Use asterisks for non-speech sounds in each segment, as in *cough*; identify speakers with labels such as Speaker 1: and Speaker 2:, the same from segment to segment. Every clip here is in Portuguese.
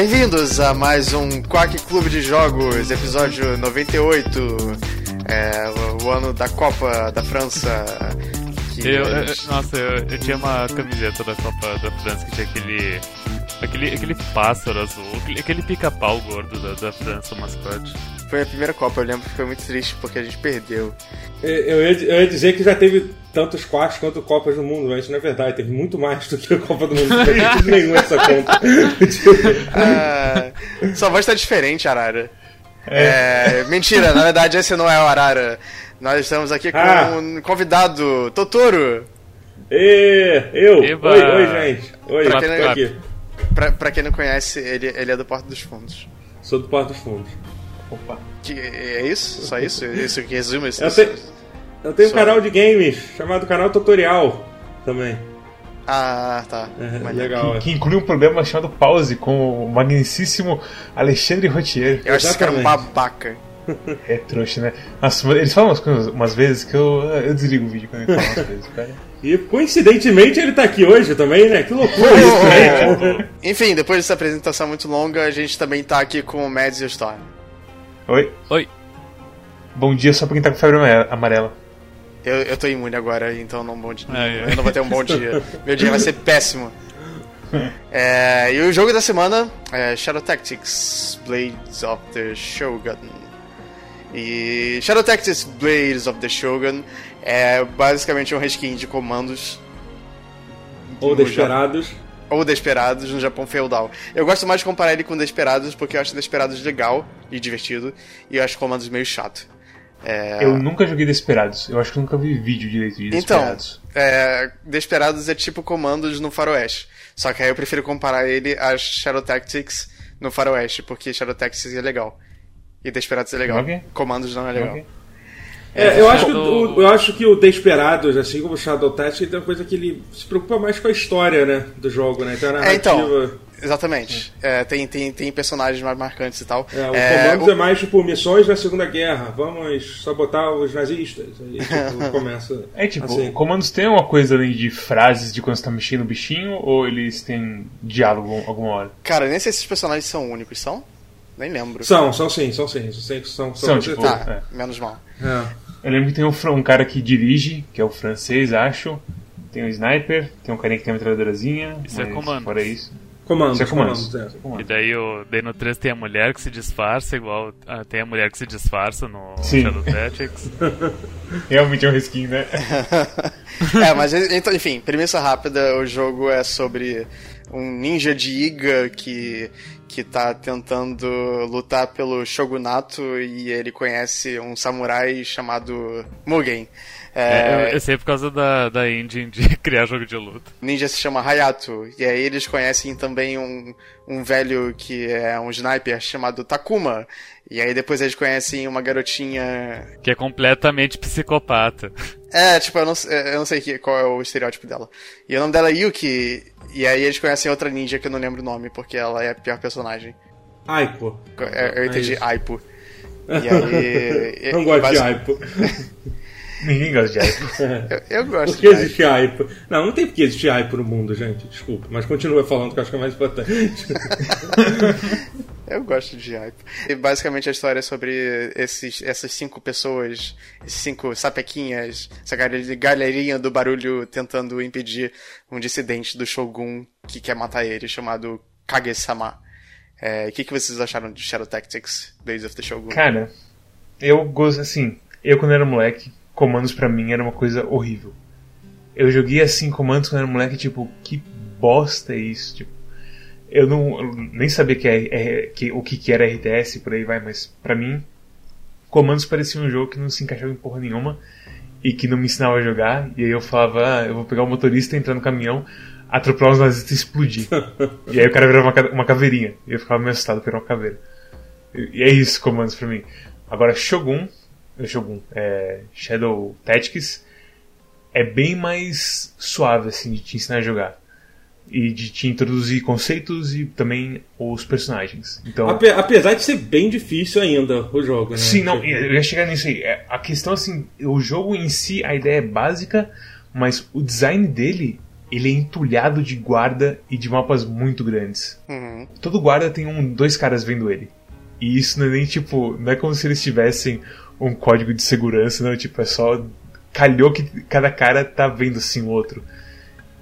Speaker 1: Bem-vindos a mais um Quack Clube de Jogos, episódio 98, é, o, ano da Copa da França. que
Speaker 2: Eu, eu- nossa, eu, eu tinha uma camiseta da Copa da França que tinha aquele. Aquele, aquele pássaro azul, aquele, aquele pica-pau gordo da, da França, o mascote.
Speaker 1: Foi a primeira Copa, eu lembro que foi muito triste porque a gente perdeu.
Speaker 3: Eu ia, eu ia dizer que já teve tantos quartos quanto Copas do Mundo, mas não é verdade, teve muito mais do que a Copa do Mundo. Não sentido *laughs* nenhum essa conta.
Speaker 1: Ah, sua voz tá diferente, Arara. É, mentira, na verdade esse não é o Arara. Nós estamos aqui com
Speaker 3: Ah.
Speaker 1: um convidado, Totoro.
Speaker 3: Ê, eu!
Speaker 2: Eba!
Speaker 3: Oi, oi, gente! Oi,
Speaker 1: Pra quem não-
Speaker 3: aqui.
Speaker 1: Pra, pra quem não conhece, ele, ele é do Porto dos Fundos.
Speaker 3: Sou do Porto dos Fundos. Opa.
Speaker 1: Que, é isso? Só isso? Isso que resume esse.
Speaker 3: Eu, te- eu tenho um canal de games chamado Canal Tutorial também.
Speaker 1: Ah, tá.
Speaker 3: É,
Speaker 1: Maneiro.
Speaker 3: legal. é.
Speaker 4: que inclui um programa chamado Pause com o magnicíssimo Alexandre Rotier.
Speaker 1: Eu acho esse cara um babaca. *laughs*
Speaker 4: É trouxa, né? Nossa, mas eles falam umas coisas umas vezes que eu, eu desligo o vídeo quando eles falam umas *laughs* vezes, cara.
Speaker 3: E coincidentemente ele tá aqui hoje também, né? Que loucura isso, *laughs* né?
Speaker 1: Enfim, depois dessa apresentação muito longa, a gente também tá aqui com o Mads e o Storm.
Speaker 4: Oi?
Speaker 2: Oi.
Speaker 4: Bom dia só pra quem tá com febre amare- amarela.
Speaker 1: Eu, eu tô imune agora, então não bom dia.
Speaker 2: Ah, é.
Speaker 1: Eu não vou ter um bom *laughs* dia. Meu dia vai ser péssimo. É, e o jogo da semana é Shadow Tactics Blades of the Shogun. E Shadow Tactics Blades of the Shogun é basicamente um reskin de comandos
Speaker 3: Ou Desperados.
Speaker 1: Ou Desperados no Japão feudal. Eu gosto mais de comparar ele com Desperados porque eu acho Desperados legal e divertido e eu acho comandos meio chato. É...
Speaker 4: Eu nunca joguei Desperados. Eu acho que nunca vi vídeo direito de
Speaker 1: Então,
Speaker 4: Desperados.
Speaker 1: é, Desperados é tipo comandos no Faroeste. Só que aí eu prefiro comparar ele a Shadow Tactics no Faroeste, porque Shadow Tactics é legal. E Desperados é legal.
Speaker 4: Ok.
Speaker 1: Comandos não é legal.
Speaker 4: Ok.
Speaker 3: É, eu, acho que,
Speaker 2: Shadow-
Speaker 3: o, eu acho que o Desperados, assim como o Shadow Tactics, tem uma coisa que ele se preocupa mais com a história, né? Do jogo, né? Então a
Speaker 1: É,
Speaker 3: narrativa.
Speaker 1: então. Exatamente. É, tem, tem, tem personagens mais marcantes e tal.
Speaker 3: É, o
Speaker 1: É,
Speaker 3: comandos
Speaker 1: o-
Speaker 3: é mais tipo missões da Segunda Guerra. Vamos sabotar os nazistas. Aí tipo, *laughs* começa.
Speaker 4: É tipo,
Speaker 3: assim.
Speaker 4: comandos tem uma coisa além de frases de quando você tá mexendo no bichinho ou eles têm diálogo alguma hora?
Speaker 1: Cara, nem sei se esses personagens são únicos, são? Nem lembro.
Speaker 3: São, são sim, são sim. São, são,
Speaker 4: São, tipo.
Speaker 1: Tá, menos mal.
Speaker 3: É.
Speaker 4: Eu lembro que tem um, um cara que dirige, que é o francês, acho. Tem o sniper, tem um carinha que tem a metralhadorazinha.
Speaker 2: Isso é
Speaker 4: mas
Speaker 2: comandos.
Speaker 4: Fora isso.
Speaker 3: Comandos,
Speaker 4: Isso é comandos.
Speaker 3: comandos, é.
Speaker 4: É comandos.
Speaker 2: E daí, o, daí no 3 tem a mulher que se disfarça, igual ah, tem a mulher que se disfarça no
Speaker 4: Sim.
Speaker 2: Shadow Tactics. *laughs*
Speaker 4: Realmente é um reskin, né? *laughs*
Speaker 1: é, mas então, enfim, premissa rápida, o jogo é sobre um ninja de Iga que, que tá tentando lutar pelo shogunato e ele conhece um samurai chamado Mugen.
Speaker 2: É,
Speaker 1: É,
Speaker 2: eu, sei por causa da, da engine de *laughs* criar jogo de luta.
Speaker 1: ninja se chama Hayato, e aí eles conhecem também um, um velho que é um sniper chamado Takuma, e aí depois eles conhecem uma garotinha
Speaker 2: Que é completamente psicopata.
Speaker 1: É, tipo, eu não, eu não sei que- qual é o estereótipo dela. E o nome dela é Yuki, e aí eles conhecem outra ninja que eu não lembro o nome, porque ela é a pior personagem.
Speaker 3: Aiko.
Speaker 1: Eu, eu entendi
Speaker 3: isso.
Speaker 1: Aipo. E *laughs* aí.
Speaker 3: Não
Speaker 1: e-
Speaker 3: gosto de
Speaker 1: basi-
Speaker 3: Aipo. *laughs*
Speaker 4: Ninguém gosta de Aipo. *laughs*
Speaker 1: Eu, eu gosto
Speaker 3: Por
Speaker 1: de
Speaker 3: que
Speaker 1: Aipo.
Speaker 3: existe Aipo? Não, não tem por que existir Aipo no mundo, gente. Desculpa. Mas continua falando que eu acho que é mais importante. *laughs*
Speaker 1: Eu gosto de Aipo. E basicamente a história é sobre esses, essas cinco pessoas, esses cinco sapequinhas, essa galerinha do barulho tentando impedir um dissidente do Shogun que quer matar ele, chamado Kage-sama. É, O que, que vocês acharam de Shadow Tactics, Days of the Shogun?
Speaker 4: Cara, eu gosto, assim, eu quando era moleque, comandos pra mim era uma coisa horrível. Eu joguei assim comandos quando era moleque, tipo, que bosta é isso? Tipo, eu não eu nem sabia que é, é- que, o que, que era RTS por aí vai, mas pra mim, comandos parecia um jogo que não se encaixava em porra nenhuma e que não me ensinava a jogar. E aí eu falava, ah, eu vou pegar o motorista, entrar no caminhão, atropelar os nazistas e explodir. e aí o cara virava uma, uma caveirinha. E eu ficava meio assustado por uma caveira. E e é isso, comandos pra mim. Agora, Shogun, Shogun, é, Shadow Tactics, é bem mais suave, assim, de te ensinar a jogar. E de te introduzir conceitos e também os personagens. Então,
Speaker 3: Ape- Apesar de ser bem difícil ainda o jogo, né?
Speaker 4: sim, não, eu ia chegar nisso aí. É, A questão, assim, o jogo em si, a ideia é básica, mas o design dele ele é entulhado de guarda e de mapas muito grandes.
Speaker 1: Uhum.
Speaker 4: Todo guarda tem um, dois caras vendo ele. E isso não é nem tipo. Não é como se eles tivessem um código de segurança, não. Tipo, é só. Calhou que cada cara tá vendo assim o outro.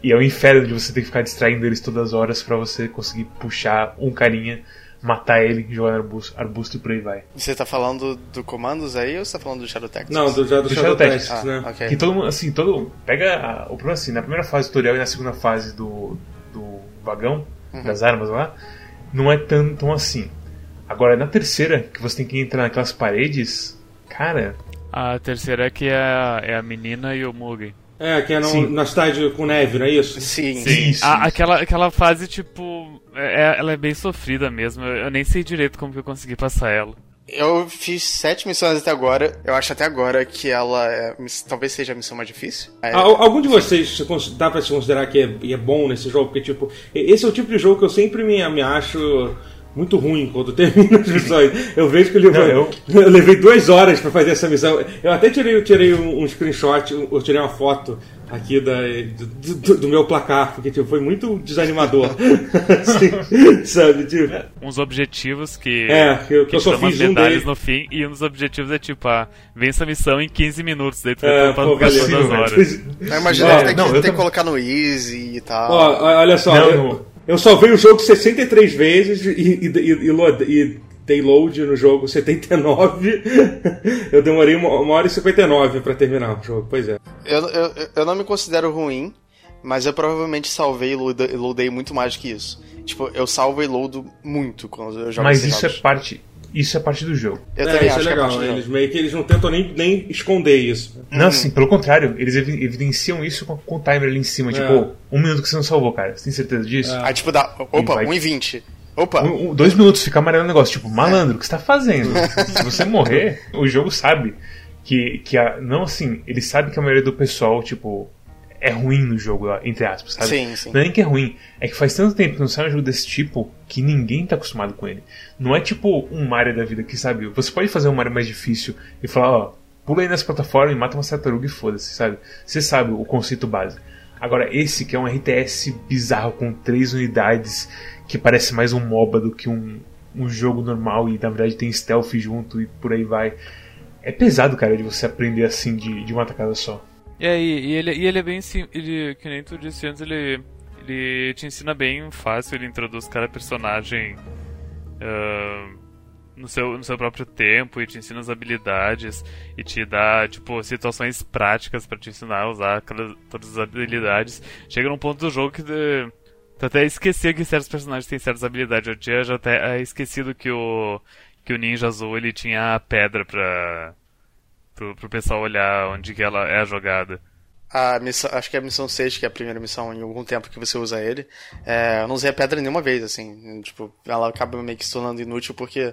Speaker 4: E é um inferno de você ter que ficar distraindo eles todas as horas para você conseguir puxar um carinha, matar ele, jogar no arbusto, arbusto e por aí vai.
Speaker 1: Você tá falando do comandos aí ou você tá falando do Shadow Tactics?
Speaker 3: Não, do, do,
Speaker 4: Do
Speaker 3: Shadow
Speaker 4: Shadow Tactics.
Speaker 3: Tactics, né?
Speaker 1: Ah, ok.
Speaker 4: Que todo mundo, assim, todo. Pega a- o problema assim, na primeira fase do tutorial e na segunda fase do, do vagão, das armas lá, não é tão, tão assim. Agora, na terceira, que você tem que entrar naquelas paredes, cara,
Speaker 2: A terceira é que é a, é a menina e o Mugen.
Speaker 3: É, que é no,
Speaker 4: Sim.
Speaker 3: na cidade com neve, não é isso?
Speaker 1: Sim,
Speaker 4: Sim. Isso,
Speaker 2: A-. Aquela, aquela fase, tipo, é- ela é bem sofrida mesmo. Eu, eu nem sei direito como que eu consegui passar ela.
Speaker 1: Eu fiz sete missões até agora. Eu acho até agora que ela é, talvez seja a missão mais difícil. É,
Speaker 3: Al- Algum de vocês dá pra se considerar que é, é bom nesse jogo? Porque, tipo, esse é o tipo de jogo que eu sempre me, me acho muito ruim quando termino as missões. Eu vejo que eu, levei-
Speaker 4: Não,
Speaker 3: eu levei duas horas pra fazer essa missão. Eu até tirei, eu tirei um, um screenshot, eu tirei uma foto aqui da, do, do- do meu placar, porque tipo, foi muito desanimador. *laughs* Assim, *laughs* sabe? Tipo,
Speaker 2: Uns objetivos que.
Speaker 3: É, que eu- que eu só fiz um deles.
Speaker 2: no fim. E um dos objetivos é tipo, ah, vença a missão em 15 minutos. Daí tu
Speaker 3: é, pô, valeu.
Speaker 2: horas.
Speaker 1: eu imagino
Speaker 3: Ó,
Speaker 1: que tem,
Speaker 4: não,
Speaker 1: que,
Speaker 4: eu
Speaker 1: tem que colocar no Easy e tal.
Speaker 3: Ó, olha só,
Speaker 4: Não,
Speaker 3: eu,
Speaker 4: não.
Speaker 3: Eu salvei o jogo 63 vezes e, e, e, e, e dei load no jogo 79. *laughs* eu demorei uma, uma hora e 59 pra terminar o jogo, pois é.
Speaker 1: Eu, eu, eu não me considero ruim, mas eu provavelmente salvei e load- e loadei muito mais que isso. Tipo, eu salvo e loado muito quando eu jogo
Speaker 4: mas isso é
Speaker 1: jogos.
Speaker 4: parte. Isso é parte do jogo.
Speaker 1: Eu
Speaker 3: é, isso é
Speaker 1: que é
Speaker 3: legal,
Speaker 1: parte do
Speaker 3: eles meio que eles não tentam nem, nem esconder isso.
Speaker 4: Não, assim, pelo contrário, eles evi- evidenciam isso com, com o timer ali em cima. Tipo,
Speaker 3: É.
Speaker 4: "Ô, um minuto que você não salvou, cara. Você tem certeza disso?
Speaker 1: Aí tipo dá, opa,
Speaker 4: vai-
Speaker 1: 1,20. Opa,
Speaker 4: Um- um- dois minutos, fica amarelo o negócio, tipo, malandro, o que você tá fazendo? *laughs* Se você morrer, o jogo sabe que, que a, não assim, ele sabe que a maioria do pessoal, tipo, é ruim no jogo, entre aspas, sabe?
Speaker 1: Sim, sim.
Speaker 4: Não é nem que é ruim, é que faz tanto tempo que não sai um jogo desse tipo que ninguém tá acostumado com ele. Não é tipo um Mario da vida que, sabe, você pode fazer um Mario mais difícil e falar, ó, pula aí nas plataformas e mata uma tartaruga e foda-se, sabe? Você sabe o conceito básico. Agora, esse que é um RTS bizarro com três unidades, que parece mais um MOBA do que um, um jogo normal e na verdade tem stealth junto e por aí vai. É pesado, cara, de você aprender assim de, de uma tacada só.
Speaker 2: E aí, e ele, e ele é bem ele, que nem tu disse antes, ele, ele te ensina bem fácil, ele introduz cada personagem ah, no, seu, no seu próprio tempo e te ensina as habilidades e te dá, tipo, situações práticas pra te ensinar a usar aquelas, todas as habilidades. Chega num ponto do jogo que de, tu até esquecia que certos personagens têm certas habilidades. Eu tinha já até eh, esquecido que o, que o Ninja Azul ele tinha a pedra pra, pro, pro pessoal olhar onde que ela é a jogada.
Speaker 1: A missão, acho que é a missão 6, que é a primeira missão em algum tempo que você usa ele. É, eu não usei a pedra nenhuma vez, assim. Tipo, ela acaba meio que se tornando inútil porque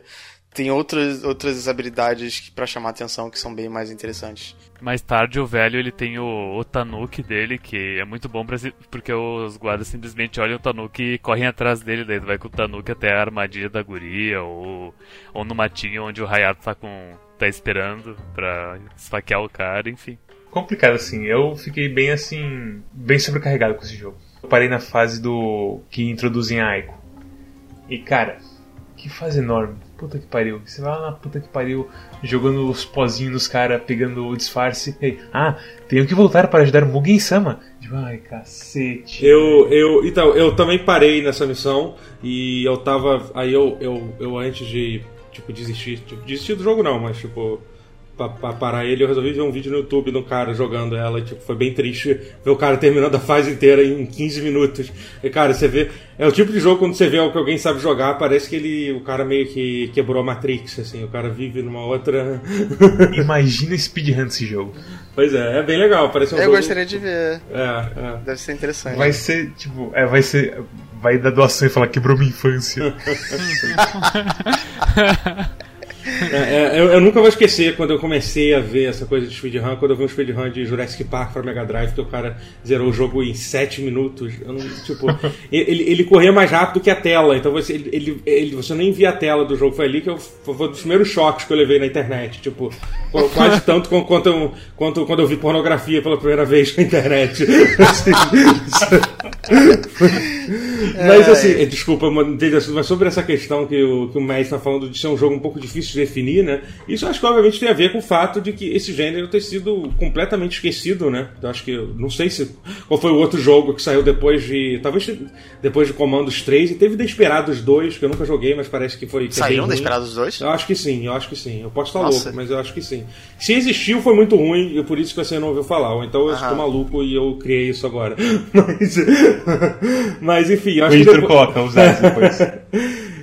Speaker 1: tem outras, outras habilidades pra chamar atenção que são bem mais interessantes.
Speaker 2: Mais tarde o velho ele tem o, o Tanuki dele, que é muito bom pra, porque os guardas simplesmente olham o Tanuki e correm atrás dele, daí vai com o Tanuki até a armadilha da guria, ou, ou no matinho onde o Hayato tá com. Tá esperando pra esfaquear o cara, enfim.
Speaker 4: complicado assim. Eu fiquei bem assim, bem sobrecarregado com esse jogo. Eu parei na fase do que introduzem a Aiko. E cara, que fase enorme. Puta que pariu. Você vai lá na puta que pariu, jogando os pozinhos nos caras, pegando o disfarce. E *laughs* aí, ah, tenho que voltar para ajudar Mugen Sama. Tipo, ai, cacete.
Speaker 3: Eu, eu, então, eu também parei nessa missão e eu tava. Aí eu, eu, eu antes de, tipo, desistir. Tipo, desistir do jogo não, mas tipo. Pra, pra parar ele, eu resolvi ver um vídeo no YouTube do cara jogando ela. e, Tipo, foi bem triste ver o cara terminando a fase inteira em 15 minutos. E, cara, você vê. É o tipo de jogo quando você vê que alguém sabe jogar, parece que ele. O cara meio que quebrou a Matrix, assim. O cara vive numa outra. *laughs*
Speaker 4: Imagina speedrun desse jogo.
Speaker 3: pois é, é bem legal. Parece um
Speaker 1: eu
Speaker 3: jogo.
Speaker 1: gostaria de ver.
Speaker 3: É, é.
Speaker 1: Deve ser interessante.
Speaker 4: Vai ser, tipo, é, vai ser. Vai dar doação e falar quebrou minha infância. *laughs* *laughs*
Speaker 3: É, é, eu, eu, nunca vou esquecer quando eu comecei a ver essa coisa de speedrun, quando eu vi um speedrun de Jurassic Park para Mega Drive, que o cara zerou o jogo em 7 minutos. Não, tipo, *laughs* ele, ele corria mais rápido que a tela, então você, ele, ele, você nem via a tela do jogo. Foi ali que eu, foi um dos primeiros choques que eu levei na internet. Tipo, quase *laughs* tanto quanto, quanto quando eu vi pornografia pela primeira vez na internet. Assim, *laughs* mas assim, desculpa, mas sobre essa questão que o, que o Matt está falando de ser um jogo um pouco difícil de definir, né? Isso acho que obviamente tem a ver com o fato de que esse gênero ter sido completamente esquecido, né? Eu acho que não sei se qual foi o outro jogo que saiu depois de talvez depois de Comandos 3 e teve Desperados 2, que eu nunca joguei, mas parece que foi que
Speaker 1: Saíram é Desperados 2?
Speaker 3: Eu acho que sim, eu acho que sim. Eu posso estar Nossa. louco, mas eu acho que sim. Se existiu foi muito ruim e por isso que você não ouviu falar, ou então eu Aham. estou maluco e eu criei isso agora. *laughs* Mas mas enfim, eu acho o que depois... coloca os *laughs* depois.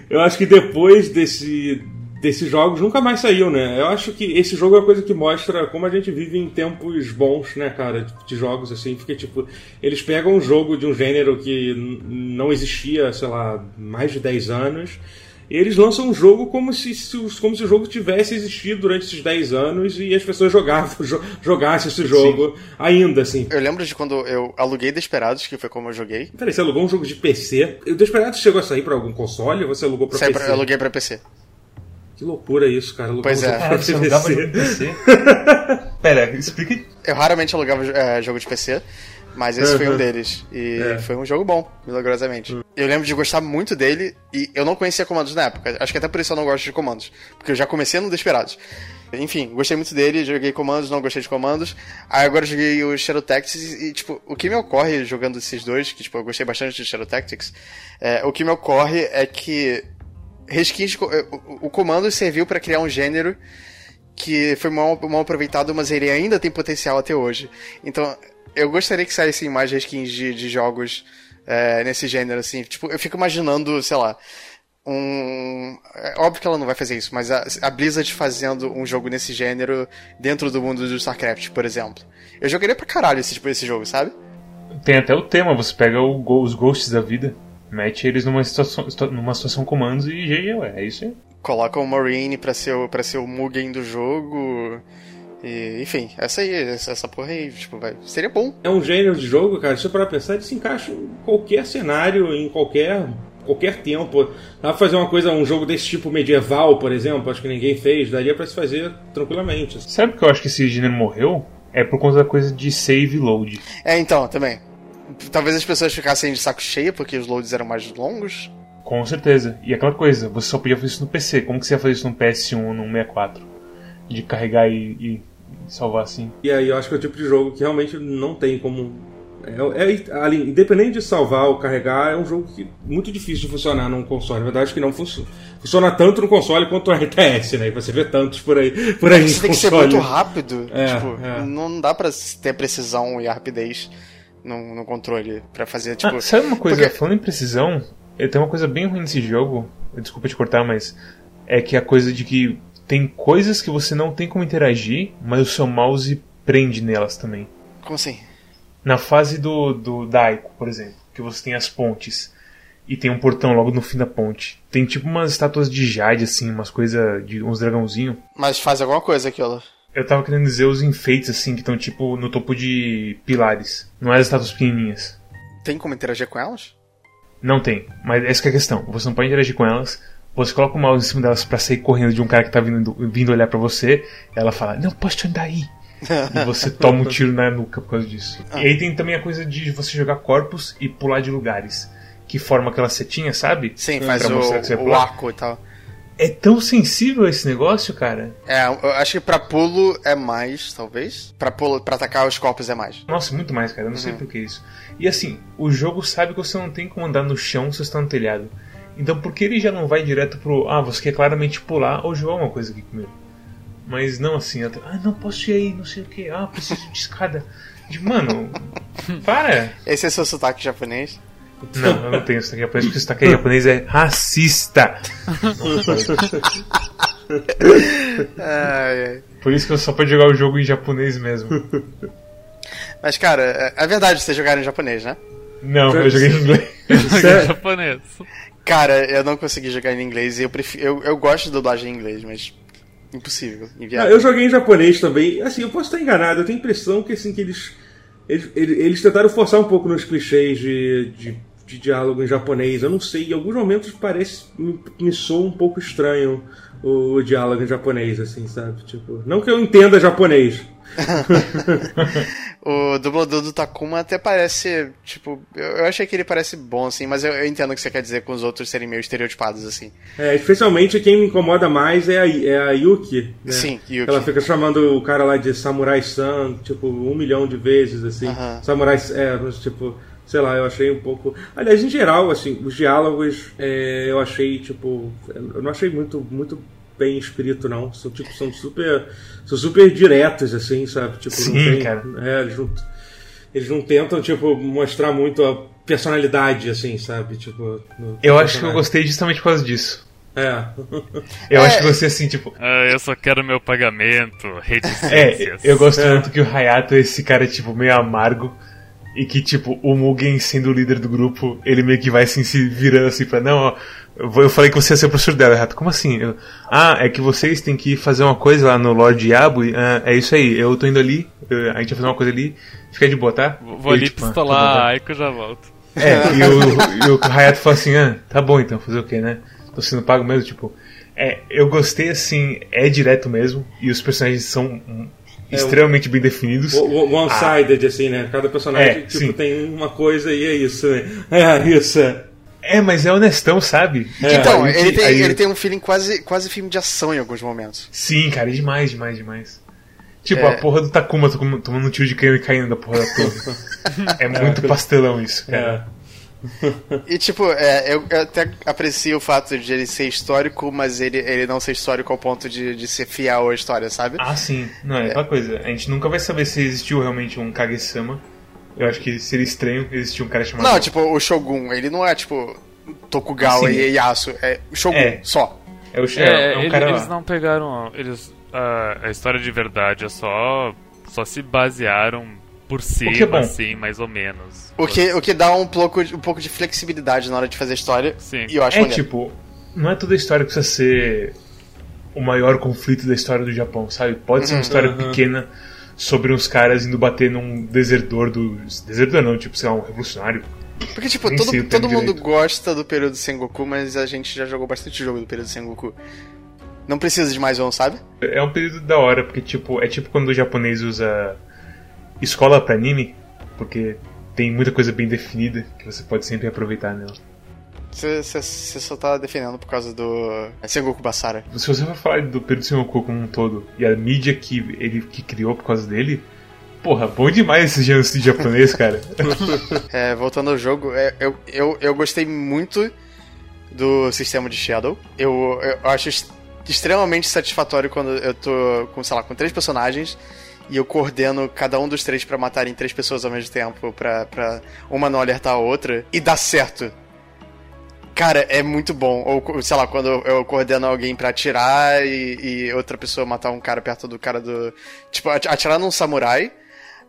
Speaker 3: eu acho que depois desse desses jogos nunca mais saiu, né? Eu acho que esse jogo é uma coisa que mostra como a gente vive em tempos bons, né, cara, de jogos assim, porque tipo, eles pegam um jogo de um gênero que não existia, sei lá, mais de 10 anos, e eles lançam um jogo como se, como se o jogo tivesse existido durante esses 10 anos e as pessoas jogavam, *laughs* jogassem esse jogo Sim. ainda, assim.
Speaker 1: Eu lembro de quando eu aluguei Desperados, que foi como eu joguei.
Speaker 3: Peraí, você alugou um jogo de PC? O Desperados chegou a sair pra algum console ou você alugou pra Sai PC?
Speaker 1: Pra, eu aluguei pra PC.
Speaker 3: Que loucura isso, cara.
Speaker 1: Alugar pois é.
Speaker 4: Cara, você alugava de PC? *laughs* Pera, explica.
Speaker 1: Eu raramente alugava é, jogo de PC. Mas esse uhum. foi um deles. E é. foi um jogo bom, milagrosamente. Uhum. Eu lembro de gostar muito dele e eu não conhecia comandos na época. Acho que até por isso eu não gosto de comandos. Porque eu já comecei no Desperados. Enfim, gostei muito dele, joguei comandos, não gostei de comandos. Aí agora joguei o Shadow Tactics e, tipo, o que me ocorre jogando esses dois, que, tipo, eu gostei bastante de Shadow Tactics, é, o que me ocorre é que resquins, o, o comando serviu para criar um gênero que foi mal, mal aproveitado, mas ele ainda tem potencial até hoje. Então, eu gostaria que saíssem mais skins de, de jogos é, nesse gênero, assim. Tipo, eu fico imaginando, sei lá, um. É óbvio que ela não vai fazer isso, mas a, a Blizzard fazendo um jogo nesse gênero dentro do mundo do StarCraft, por exemplo. Eu jogaria pra caralho esse, tipo, esse jogo, sabe?
Speaker 4: Tem até o tema, você pega o, os ghosts da vida, mete eles numa situação, numa situação comandos e GG, é isso aí.
Speaker 1: Coloca o Marine pra ser o, pra ser o Mugen do jogo. E, enfim, essa aí, essa, porra aí, tipo, vai, seria bom.
Speaker 3: É um gênero de jogo, cara, se para pensar, ele se encaixa em qualquer cenário, em qualquer qualquer tempo. Dá pra fazer uma coisa, um jogo desse tipo medieval, por exemplo, acho que ninguém fez, daria para se fazer tranquilamente.
Speaker 4: Sabe que eu acho que esse gênero morreu? É por conta da coisa de save load.
Speaker 1: É, então, também. Talvez as pessoas ficassem de saco cheio porque os loads eram mais longos.
Speaker 4: Com certeza. E aquela coisa, você só podia fazer isso no PC. Como que você ia fazer isso no PS1 ou no 64? De carregar e, e salvar assim.
Speaker 3: E aí eu acho que é o tipo de jogo que realmente não tem como. É, é, ali, independente de salvar ou carregar, é um jogo que muito difícil de funcionar num console. Na verdade, que não funciona. Funciona tanto no console quanto no RTS, né? E você vê tantos por aí. Por aí
Speaker 1: você tem console. que ser muito rápido. É, tipo, é. Não dá pra ter precisão e rapidez no, no controle para fazer, tipo. Ah,
Speaker 4: sabe uma coisa? Porque... Falando em precisão, tem uma coisa bem ruim nesse jogo. Desculpa te cortar, mas. É que a coisa de que tem coisas que você não tem como interagir, mas o seu mouse prende nelas também.
Speaker 1: Como assim?
Speaker 4: Na fase do, do Daiko, por exemplo, que você tem as pontes e tem um portão logo no fim da ponte. Tem tipo umas estátuas de jade, assim, umas coisas de uns dragãozinho.
Speaker 1: Mas faz alguma coisa aquilo.
Speaker 4: Eu tava querendo dizer os enfeites, assim, que estão tipo no topo de pilares. Não é as estátuas pequenininhas.
Speaker 1: Tem como interagir com elas?
Speaker 4: Não tem, mas essa é a questão. Você não pode interagir com elas, você coloca o mouse em cima delas pra sair correndo de um cara que tá vindo, vindo olhar para você, ela fala, não, posso te andar aí. *laughs* e você toma um tiro na nuca por causa disso. Ah. E aí tem também a coisa de você jogar corpos e pular de lugares. Que forma aquela setinha, sabe?
Speaker 1: Sim, faz o, o arco e tal.
Speaker 4: É tão sensível esse negócio, cara?
Speaker 1: É, eu acho que pra pulo é mais, talvez. Pra, pulo, pra atacar os corpos é mais.
Speaker 4: Nossa, muito mais, cara. Eu não uhum. sei por que isso. E assim, o jogo sabe que você não tem como andar no chão se você está no telhado. Então por que ele já não vai direto pro. Ah, você quer claramente pular ou jogar uma coisa aqui comigo? Mas não assim, até, ah, não posso ir aí, não sei o que, ah, preciso de escada. Mano, *laughs* para!
Speaker 1: Esse é seu sotaque japonês?
Speaker 4: Não, eu não tenho sotaque japonês, porque o sotaque japonês é racista. Por isso que eu só posso jogar o jogo em japonês mesmo.
Speaker 1: Mas, cara, é, é verdade você jogar em japonês, né?
Speaker 4: Não, eu joguei em inglês. *laughs*
Speaker 2: Eu joguei em japonês.
Speaker 1: Cara, eu não consegui jogar em inglês e eu prefiro. Eu, eu gosto de dublagem em inglês, mas. impossível,
Speaker 3: Ah, eu joguei em japonês também. Assim, eu posso estar enganado. Eu tenho a impressão que, assim, que eles, eles, eles, eles tentaram forçar um pouco nos clichês de, de, de diálogo em japonês. Eu não sei. Em alguns momentos parece me, me soa um pouco estranho o, o diálogo em japonês, assim, sabe? Tipo, não que eu entenda japonês. *laughs*
Speaker 1: O dublador do Takuma até parece, tipo, eu, achei que ele parece bom, assim, mas eu, eu entendo o que você quer dizer com os outros serem meio estereotipados, assim.
Speaker 3: É, especialmente quem me incomoda mais é a, é a Yuki. Né?
Speaker 1: Sim, Yuki.
Speaker 3: Ela fica chamando o cara lá de Samurai-san, tipo, um milhão de vezes, assim.
Speaker 1: Aham.
Speaker 3: Samurai, é, tipo, sei lá, eu achei um pouco. Aliás, em geral, assim, os diálogos é, eu achei, tipo, eu não achei muito, muito bem escrito, não. São, tipo, são super. São super diretos, assim, sabe? Tipo,
Speaker 4: Sim,
Speaker 3: não tem.
Speaker 4: cara.
Speaker 3: É, eles não, eles não tentam, tipo, mostrar muito a personalidade, assim, sabe? Tipo. no
Speaker 4: Eu acho que eu gostei justamente por causa disso.
Speaker 3: É. *laughs*
Speaker 4: Eu
Speaker 1: É.
Speaker 4: acho que você, assim, tipo.
Speaker 2: Ah, eu só quero meu pagamento, *laughs*
Speaker 4: É,
Speaker 2: reticências.
Speaker 4: eu gosto
Speaker 3: É.
Speaker 4: muito que o Hayato é esse cara, tipo, meio amargo. E que, tipo, o Mugen sendo o líder do grupo, ele meio que vai assim, se virando assim pra. Não, ó, eu eu falei que você ia ser o professor dela, Hayato. Como assim? Eu, ah, é que vocês têm que fazer uma coisa lá no Lord Diabo. e, ah, é isso aí, eu tô indo ali, eu- a gente vai fazer uma coisa ali. Fica de boa, tá?
Speaker 2: Vou ali
Speaker 4: tipo, ah,
Speaker 2: pistolar
Speaker 4: tá bom,
Speaker 2: a
Speaker 4: tá.
Speaker 2: Aiko e já volto.
Speaker 4: É, e o, e o Hayato fala assim, ah, tá bom então, fazer o quê, né? Tô sendo pago mesmo, tipo. É, eu gostei assim, é direto mesmo, e os personagens são extremamente bem definidos.
Speaker 3: O- o- One-sided, assim, né? Cada personagem,
Speaker 4: É,
Speaker 3: tipo,
Speaker 4: sim.
Speaker 3: tem uma coisa e é isso, né? É, isso. é.
Speaker 4: É, mas é honestão, sabe?
Speaker 1: Então,
Speaker 4: Aí o
Speaker 1: ele tem,
Speaker 4: aí-
Speaker 1: ele tem um feeling quase, quase filme de ação em alguns momentos.
Speaker 4: Sim, cara, é demais, demais, demais. Tipo,
Speaker 1: É.
Speaker 4: a porra do Takuma tomando, tomando um tiro de canhão e caindo da porra da torre. *laughs* é muito pastelão isso, cara.
Speaker 3: É.
Speaker 1: E tipo, é, eu, eu até aprecio o fato de ele ser histórico, mas ele, ele não ser histórico ao ponto de, de ser fiel à história, sabe?
Speaker 4: Ah, sim. Não, é aquela coisa. A gente nunca vai saber se existiu realmente um Kage-sama. Eu acho que seria estranho existir um cara chamado...
Speaker 1: Não, tipo, o Shogun, ele não é tipo Tokugawa
Speaker 4: Sim.
Speaker 1: e Ieyasu, é o Shogun,
Speaker 4: É.
Speaker 1: só.
Speaker 4: É, o, é,
Speaker 2: É,
Speaker 4: é um
Speaker 2: ele-
Speaker 4: cara
Speaker 2: eles
Speaker 4: lá.
Speaker 2: não pegaram. Eles, a, a história de verdade é só. Só se basearam por cima,
Speaker 4: que é bom.
Speaker 2: assim, mais ou menos.
Speaker 1: O que, o que dá um pouco, um pouco de flexibilidade na hora de fazer a história.
Speaker 2: Sim.
Speaker 1: E eu acho
Speaker 4: É
Speaker 1: maneiro.
Speaker 4: tipo, não é toda história que precisa ser o maior conflito da história do Japão, sabe? Pode ser uma história pequena sobre uns caras indo bater num desertor do. Desertor não, tipo, sei lá, um revolucionário.
Speaker 1: Porque, tipo,
Speaker 4: Nem
Speaker 1: todo, todo mundo
Speaker 4: direito.
Speaker 1: gosta do período Sengoku, mas a gente já jogou bastante jogo do período Sengoku. Não precisa de mais um, sabe?
Speaker 4: É um período da hora, porque tipo, é tipo quando o japonês usa escola pra anime, porque tem muita coisa bem definida que você pode sempre aproveitar nela.
Speaker 1: Você só tá defendendo por causa do Sengoku Basara.
Speaker 4: Se você for falar do período Sengoku como um todo e a mídia que ele que criou por causa dele, porra, bom demais esse gênero de japonês, cara. *laughs*
Speaker 1: É, voltando ao jogo, é, eu, eu, eu gostei muito do sistema de Shadow. Eu, eu acho extremamente satisfatório quando eu tô com, sei lá, com três personagens e eu coordeno cada um dos três pra matarem três pessoas ao mesmo tempo, pra, pra uma não alertar a outra, e dá certo. Cara, é muito bom. Ou, sei lá, quando eu- coordeno alguém pra atirar e, e outra pessoa matar um cara perto do cara do. Tipo, ati- atirar num samurai,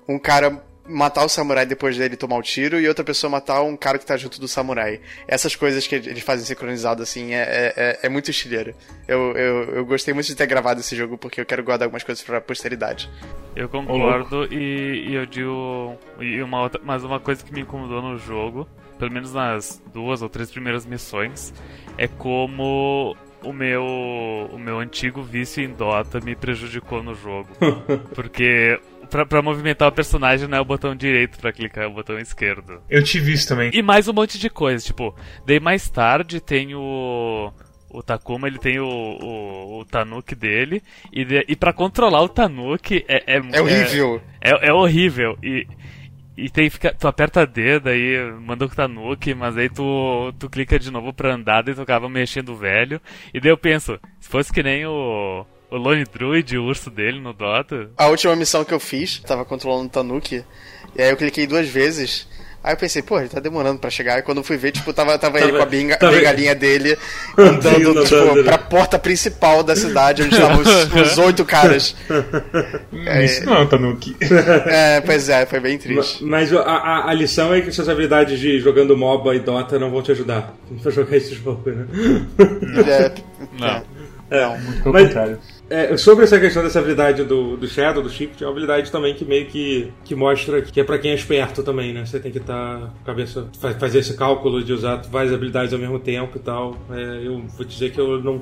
Speaker 1: um cara matar o samurai depois dele tomar o tiro e outra pessoa matar um cara que tá junto do samurai. Essas coisas que eles fazem sincronizado assim é, é, é- é muito estileiro. Eu, eu, eu gostei muito de ter gravado esse jogo porque eu quero guardar algumas coisas pra posteridade.
Speaker 2: Eu concordo e, e eu digo. E uma outra, mas uma coisa que me incomodou no jogo, pelo menos nas duas ou três primeiras missões, é como o meu, o meu antigo vício em Dota me prejudicou no jogo. *laughs* Porque pra, pra movimentar o personagem não é o botão direito pra clicar, é o botão esquerdo.
Speaker 4: Eu tive isso também.
Speaker 2: E mais um monte de coisa, tipo, daí mais tarde tem o. O Takuma, ele tem o, o, o Tanuki dele, e, de, e pra controlar o Tanuki é. É,
Speaker 1: É horrível.
Speaker 2: É, é horrível. E, e tem fica, tu aperta dedo aí, manda o Tanuki, mas aí tu, tu clica de novo pra andar, daí tu acaba mexendo o velho. E daí eu penso, se fosse que nem o. O Lone Druid, o urso dele no Dota.
Speaker 1: A última missão que eu fiz, tava controlando o Tanuki, e aí eu cliquei duas vezes. Aí eu pensei, pô, ele tá demorando pra chegar. E quando eu fui ver, tipo, tava, tava, ele com a benga,
Speaker 3: tava-
Speaker 1: bengalinha dele *laughs* andando, tipo, pra porta principal da cidade, onde estavam os, *laughs* os oito caras. *laughs*
Speaker 4: Isso não é Tanuki.
Speaker 1: É, pois é, foi bem triste.
Speaker 3: Mas a, a, a lição é que suas habilidades de jogando MOBA e Dota não vão te ajudar pra jogar esse jogo, né?
Speaker 1: É,
Speaker 2: Não.
Speaker 1: é. Não.
Speaker 4: Muito pelo
Speaker 3: Mas-
Speaker 4: contrário.
Speaker 3: É, sobre essa questão dessa habilidade do, do Shadow, do Shift, é uma habilidade também que meio que, que mostra que é pra quem é esperto também, né? Você tem que estar a cabeça. fa- fazer esse cálculo de usar várias habilidades ao mesmo tempo e tal. É, eu vou dizer que eu não.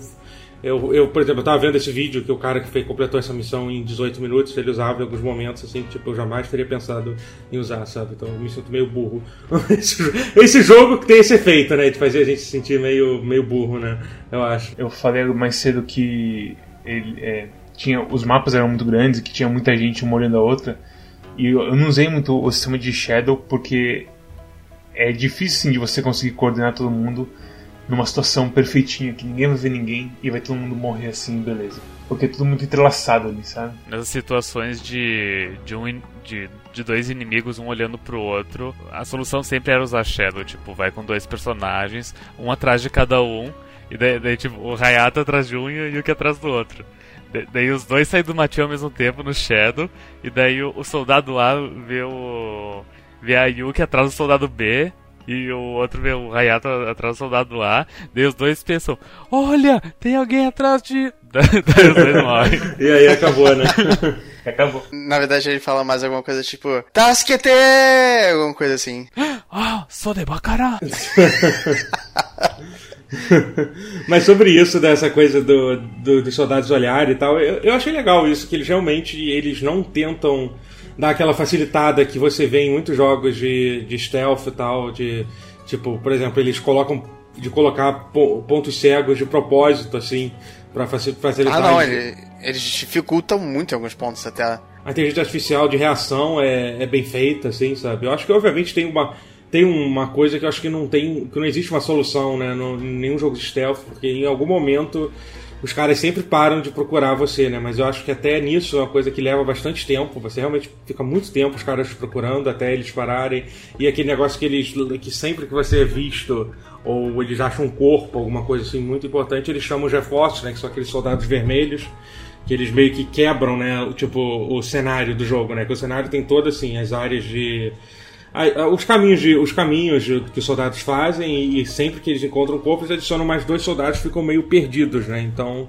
Speaker 3: Eu, eu, por exemplo, eu tava vendo esse vídeo que o cara que fez, completou essa missão em 18 minutos, ele usava em alguns momentos, assim, tipo, eu jamais teria pensado em usar, sabe? Então eu me sinto meio burro. *laughs* Esse, esse jogo que tem esse efeito, né? De fazer a gente se sentir meio, meio burro, né? Eu acho.
Speaker 4: Eu falei mais cedo que ele, é, tinha, os mapas eram muito grandes, que tinha muita gente uma olhando a outra. E eu, eu não usei muito o sistema de Shadow porque é difícil assim, de você conseguir coordenar todo mundo numa situação perfeitinha, que ninguém vai ver ninguém e vai todo mundo morrer assim, beleza. Porque é tudo muito entrelaçado ali, sabe?
Speaker 2: Nessas situações de, de, um, de, de dois inimigos, um olhando pro outro, a solução sempre era usar Shadow. Tipo, vai com dois personagens, um atrás de cada um, e daí, daí, tipo, o Hayato atrás de um e o Yuki atrás do outro. Da- Daí os dois saem do matinho ao mesmo tempo no Shadow, e daí o, o soldado A vê o. vê a Yuki atrás do soldado B, e o outro vê o Hayato atrás do soldado A, daí os dois pensam, olha, tem alguém atrás de. *laughs* daí os dois *laughs* morrem.
Speaker 3: E aí acabou, né? *laughs*
Speaker 4: Acabou.
Speaker 1: Na verdade, ele fala mais alguma coisa tipo, Tasquete! Alguma coisa assim. *gasps*
Speaker 2: Ah, sou de Bacará!
Speaker 3: Mas sobre isso, dessa coisa do, do- dos soldados olharem e tal, eu, eu achei legal isso, que eles realmente eles não tentam dar aquela facilitada que você vê em muitos jogos de, de stealth e tal, de tipo, por exemplo, eles colocam de colocar po- pontos cegos de propósito, assim, pra faci- facilitar.
Speaker 1: Ah, não, ele, eles dificultam muito em alguns pontos até.
Speaker 3: A inteligência artificial de reação é, é bem feita, assim, sabe? Eu acho que obviamente tem uma tem uma coisa que eu acho que não tem que não existe uma solução, né, no, em nenhum jogo de stealth, porque em algum momento os caras sempre param de procurar você, né? Mas eu acho que até nisso é uma coisa que leva bastante tempo. Você realmente fica muito tempo os caras procurando até eles pararem. E aquele negócio que eles que sempre que você é visto ou eles acham um corpo, alguma coisa assim muito importante, eles chamam os reforços, né? Que são aqueles soldados vermelhos que eles meio que quebram, né, o, tipo, o cenário do jogo, né? Que o cenário tem todas assim as áreas de os caminhos de, os caminhos que os soldados fazem e, sempre que eles encontram corpo eles adicionam mais dois soldados ficam meio perdidos, né? Então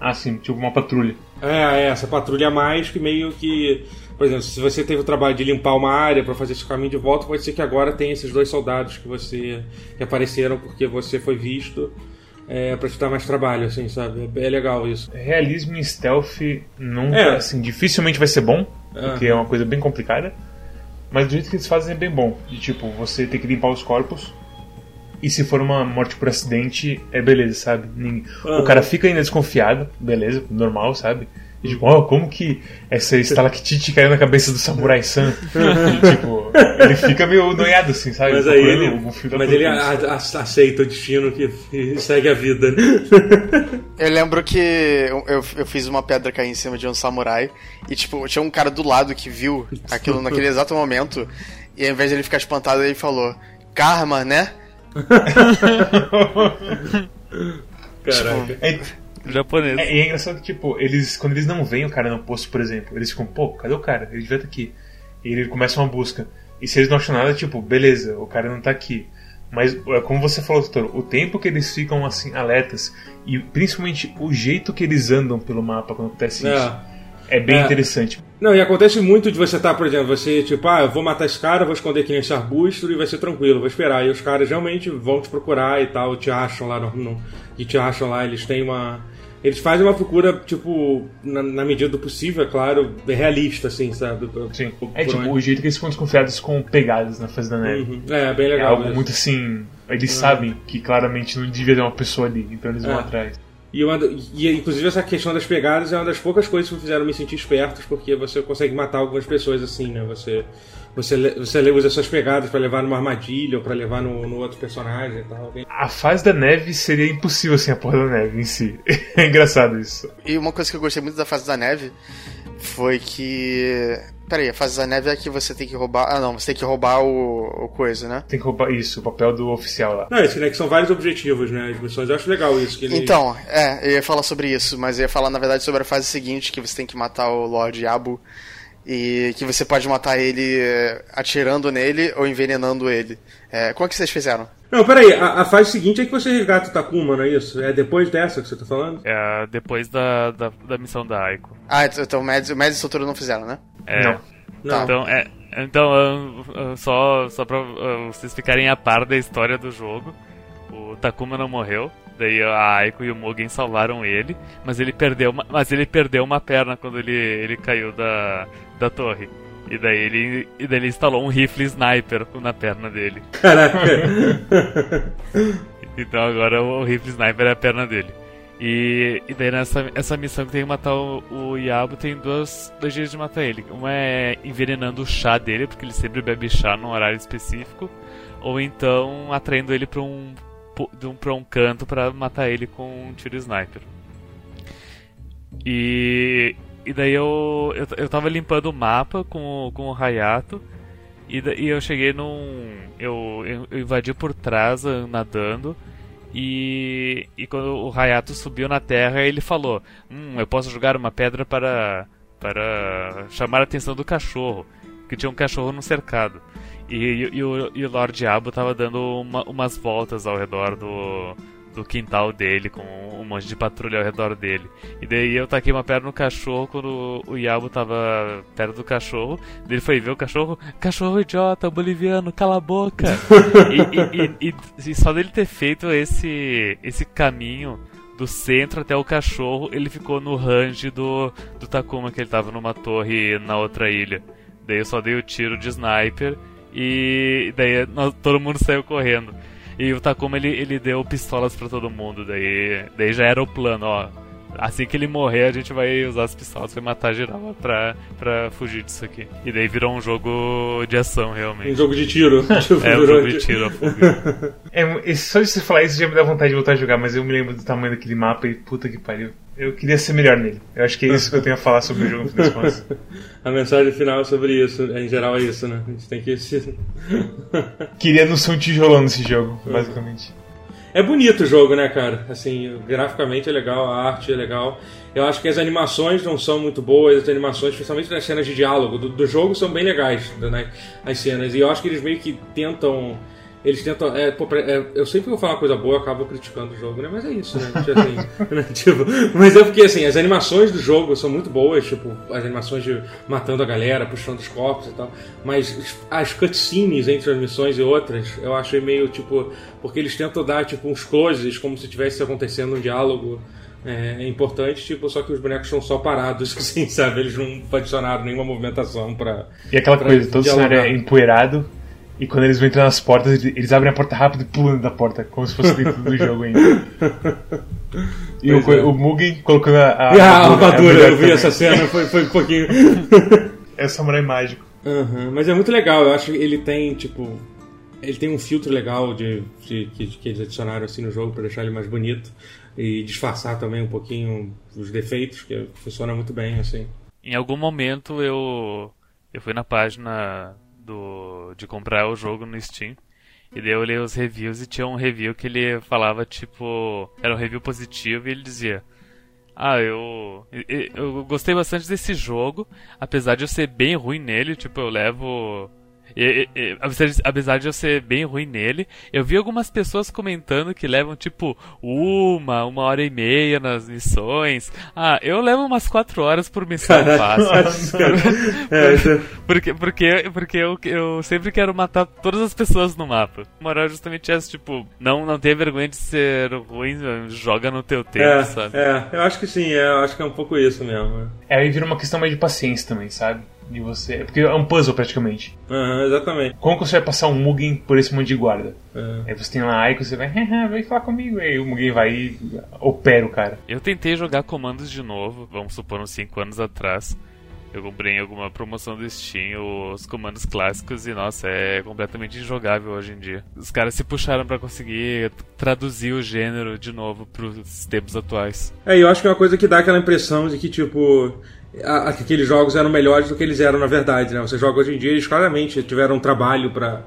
Speaker 4: Ah, sim, tipo uma patrulha.
Speaker 3: é, é essa patrulha a mais que meio que por exemplo, se você teve o trabalho de limpar uma área para fazer esse caminho de volta, pode ser que agora tenha esses dois soldados que você que apareceram porque você foi visto é, para te dar mais trabalho, assim, sabe? É, é legal isso.
Speaker 4: Realismo em stealth nunca,
Speaker 3: É.
Speaker 4: assim, dificilmente vai ser bom, porque
Speaker 3: Aham.
Speaker 4: é uma coisa bem complicada. Mas do jeito que eles fazem é bem bom. De tipo, você ter que limpar os corpos. E se for uma morte por acidente, é beleza, sabe? O cara fica ainda desconfiado, beleza, normal, sabe? E tipo, ó, como que essa estalactite caiu na cabeça do Samurai San? *laughs* E, tipo, ele fica meio noiado assim, sabe?
Speaker 3: Mas aí ele, mas ele a- a- aceita o destino que e segue a vida. né?
Speaker 1: Eu lembro que eu, eu, eu fiz uma pedra cair em cima de um samurai e, tipo, tinha um cara do lado que viu aquilo naquele exato momento e ao invés de ele ficar espantado, ele falou: Karma, né? *laughs*
Speaker 3: Caraca.
Speaker 4: É,
Speaker 2: Japonês.
Speaker 4: É, e é engraçado que, tipo, eles, quando eles não veem o cara no posto, por exemplo, eles ficam, pô, cadê o cara? Ele devia estar aqui. E ele começa uma busca. E se eles não acham nada, tipo, beleza, o cara não tá aqui. Mas, é como você falou, doutor, o tempo que eles ficam, assim, alertas, e principalmente o jeito que eles andam pelo mapa quando acontece isso,
Speaker 3: É.
Speaker 4: é bem
Speaker 3: É.
Speaker 4: interessante.
Speaker 3: Não, e acontece muito de você estar, por exemplo, você, tipo, ah, eu vou matar esse cara, vou esconder aqui nesse arbusto e vai ser tranquilo, vou esperar. E os caras realmente vão te procurar e tal, te acham lá no. no e te acham lá, eles têm uma. Eles fazem uma procura, tipo, na, na medida do possível, é claro, realista, assim, sabe?
Speaker 4: Sim.
Speaker 3: Por-
Speaker 4: É, tipo,
Speaker 3: onde-
Speaker 4: o jeito que eles ficam desconfiados com pegadas na fase da neve.
Speaker 3: Uhum. É, bem
Speaker 4: É
Speaker 3: legal.
Speaker 4: algo
Speaker 3: isso.
Speaker 4: muito assim. Eles sabem que claramente não devia ter uma pessoa ali, então eles vão
Speaker 3: É.
Speaker 4: atrás.
Speaker 3: E, uma, e inclusive essa questão das pegadas é uma das poucas coisas que me fizeram me sentir espertos, porque você consegue matar algumas pessoas assim, né? Você, você, você usa suas pegadas pra levar numa armadilha ou pra levar no, no outro personagem e tal.
Speaker 4: A fase da neve seria impossível sem a porra da neve em si. *laughs* É engraçado isso.
Speaker 1: E uma coisa que eu gostei muito da fase da neve foi que. Peraí, a fase da neve é que você tem que roubar. Ah, não, você tem que roubar o, o coisa, né?
Speaker 4: Tem que roubar isso, o papel do oficial lá.
Speaker 3: Não, isso, né? Que são vários objetivos, né? As missões. Eu acho legal isso. Que ele...
Speaker 1: Então, é, eu ia falar sobre isso, mas eu ia falar na verdade sobre a fase seguinte, que você tem que matar o Lord Yabu. E que você pode matar ele é, atirando nele ou envenenando ele. É, como é que vocês fizeram?
Speaker 3: Não, peraí, a, a fase seguinte é que você resgata o Takuma, não é isso? É depois dessa que você tá falando?
Speaker 2: É depois da, da, da missão da Aiko.
Speaker 1: Ah, então o Mads, o Mads e o Sotoro não fizeram, né?
Speaker 2: É.
Speaker 4: Não.
Speaker 3: Não.
Speaker 2: Então, é, então só, só pra vocês ficarem a par da história do jogo, o Takuma não morreu. Daí a Aiko e o Mugen salvaram ele, mas ele perdeu uma, mas ele perdeu uma perna quando ele, ele caiu da, da torre. E daí ele, e daí ele instalou um rifle sniper na perna dele.
Speaker 3: Caraca. *laughs*
Speaker 2: Então agora o rifle sniper é a perna dele. E, e daí nessa essa missão que tem que matar o, o Yabo tem duas, dois jeitos de matar ele. Uma é envenenando o chá dele, porque ele sempre bebe chá num horário específico. Ou então atraindo ele pra um, um, pra um canto pra matar ele com um tiro sniper. E, e daí eu, eu, eu tava limpando o mapa com, o- com o Hayato. E, e eu cheguei num. Eu, eu, eu invadi por trás nadando. E, e quando o Hayato subiu na terra, ele falou: Hum, eu posso jogar uma pedra para, para chamar a atenção do cachorro. Porque tinha um cachorro no cercado. E, e, e o, e o Lord Diabo tava dando uma- umas voltas ao redor do, do quintal dele, com um monte de patrulha ao redor dele. E daí eu taquei uma pedra no cachorro quando o Yabo tava perto do cachorro. Daí ele foi ver o cachorro, cachorro idiota, boliviano, cala a boca. *laughs* e, e- e- e- e só dele ter feito esse, esse caminho do centro até o cachorro, ele ficou no range do, do Takuma, que ele tava numa torre na outra ilha. Daí eu só dei o tiro de sniper e daí nós- todo mundo saiu correndo. E o Takuma ele, ele deu pistolas pra todo mundo, daí, daí já era o plano, ó. Assim que ele morrer, a gente vai usar as pistolas pra matar geral pra, pra fugir disso aqui. E daí virou um jogo de ação,
Speaker 3: Um
Speaker 2: realmente.
Speaker 3: jogo de tiro. *laughs* Tipo,
Speaker 2: É um jogo de tiro a fuga.
Speaker 4: É, só de você falar isso já me dá vontade de voltar a jogar, mas eu me lembro do tamanho daquele mapa e puta que pariu. Eu queria ser melhor nele. Eu acho que é isso que eu tenho a falar sobre o jogo no fim das contas. *laughs*
Speaker 3: A mensagem final é sobre isso. Em geral é isso, né? A gente tem que se... *laughs*
Speaker 4: Queria não ser um tijolão nesse jogo, basicamente.
Speaker 3: É bonito o jogo, né, cara? Assim, graficamente é legal, a arte é legal. Eu acho que as animações não são muito boas, as animações, principalmente nas cenas de diálogo do, do jogo, são bem legais, né? As cenas. E eu acho que eles meio que tentam. Eles tentam. É, pô, é, eu sempre vou falar uma coisa boa, eu acabo criticando o jogo, né? Mas é isso, né? Tipo, assim, *laughs* né? Tipo, mas é porque, assim, as animações do jogo são muito boas, tipo, as animações de matando a galera, puxando os corpos e tal. Mas as cutscenes entre as missões e outras, eu achei meio, tipo. Porque eles tentam dar, tipo, uns closes, como se tivesse acontecendo um diálogo. É, é importante, tipo, só que os bonecos estão só parados, *laughs* assim, sabe? Eles não adicionaram nenhuma movimentação pra.
Speaker 4: E aquela
Speaker 3: pra
Speaker 4: coisa, todo o cenário é
Speaker 3: dialogar.
Speaker 4: empoeirado. E quando eles vão entrar nas portas, eles abrem a porta rápido e pulam da porta, como se fosse dentro do jogo ainda. E o,
Speaker 3: é.
Speaker 4: o Mugen colocando a, a, *laughs*
Speaker 3: Ah, a armadura, eu vi
Speaker 4: também.
Speaker 3: essa cena, foi, foi um pouquinho. *laughs*
Speaker 4: É o samurai mágico.
Speaker 3: Uhum, Mas é muito legal, eu acho que ele tem, tipo. Ele tem um filtro legal de, de- que, que eles adicionaram assim no jogo pra deixar ele mais bonito e disfarçar também um pouquinho os defeitos, que funciona muito bem, assim.
Speaker 2: Em algum momento eu eu fui na página do de comprar o jogo no Steam. E daí eu olhei os reviews e tinha um review que ele falava tipo, era um review positivo e ele dizia: "Ah, eu- eu gostei bastante desse jogo, apesar de eu ser bem ruim nele, tipo, eu levo e- e- apesar de- eu ser bem ruim nele, eu vi algumas pessoas comentando que levam tipo uma, uma hora e meia nas missões. Ah, eu levo umas quatro horas por missão fácil. *laughs* *laughs*
Speaker 3: É, isso-
Speaker 2: Porque, porque, porque eu, eu sempre quero matar todas as pessoas no mapa. A moral é justamente essa, tipo, não, não tenha vergonha de ser ruim, joga no teu tempo,
Speaker 3: é,
Speaker 2: sabe?
Speaker 3: é, eu acho que sim, é, eu acho que é um pouco isso mesmo.
Speaker 4: É, aí vira uma questão mais de paciência também, sabe? De você. Porque é um puzzle praticamente.
Speaker 3: Aham, exatamente.
Speaker 4: Como que você vai passar um Mugen por esse monte de guarda?
Speaker 3: É.
Speaker 4: Aí você tem lá a Aiko, você vai, *laughs* "Haha, vem falar comigo. Aí o Mugen vai e opera o cara.
Speaker 2: Eu tentei jogar comandos de novo, vamos supor, uns 5 anos atrás. Eu comprei em alguma promoção do Steam os comandos clássicos e, nossa, é completamente injogável hoje em dia. Os caras se puxaram pra conseguir traduzir o gênero de novo pros tempos atuais.
Speaker 3: É, e eu acho que é uma coisa que dá aquela impressão de que, tipo, a- a- que aqueles jogos eram melhores do que eles eram na verdade, né? Você joga hoje em dia, eles claramente tiveram um trabalho pra,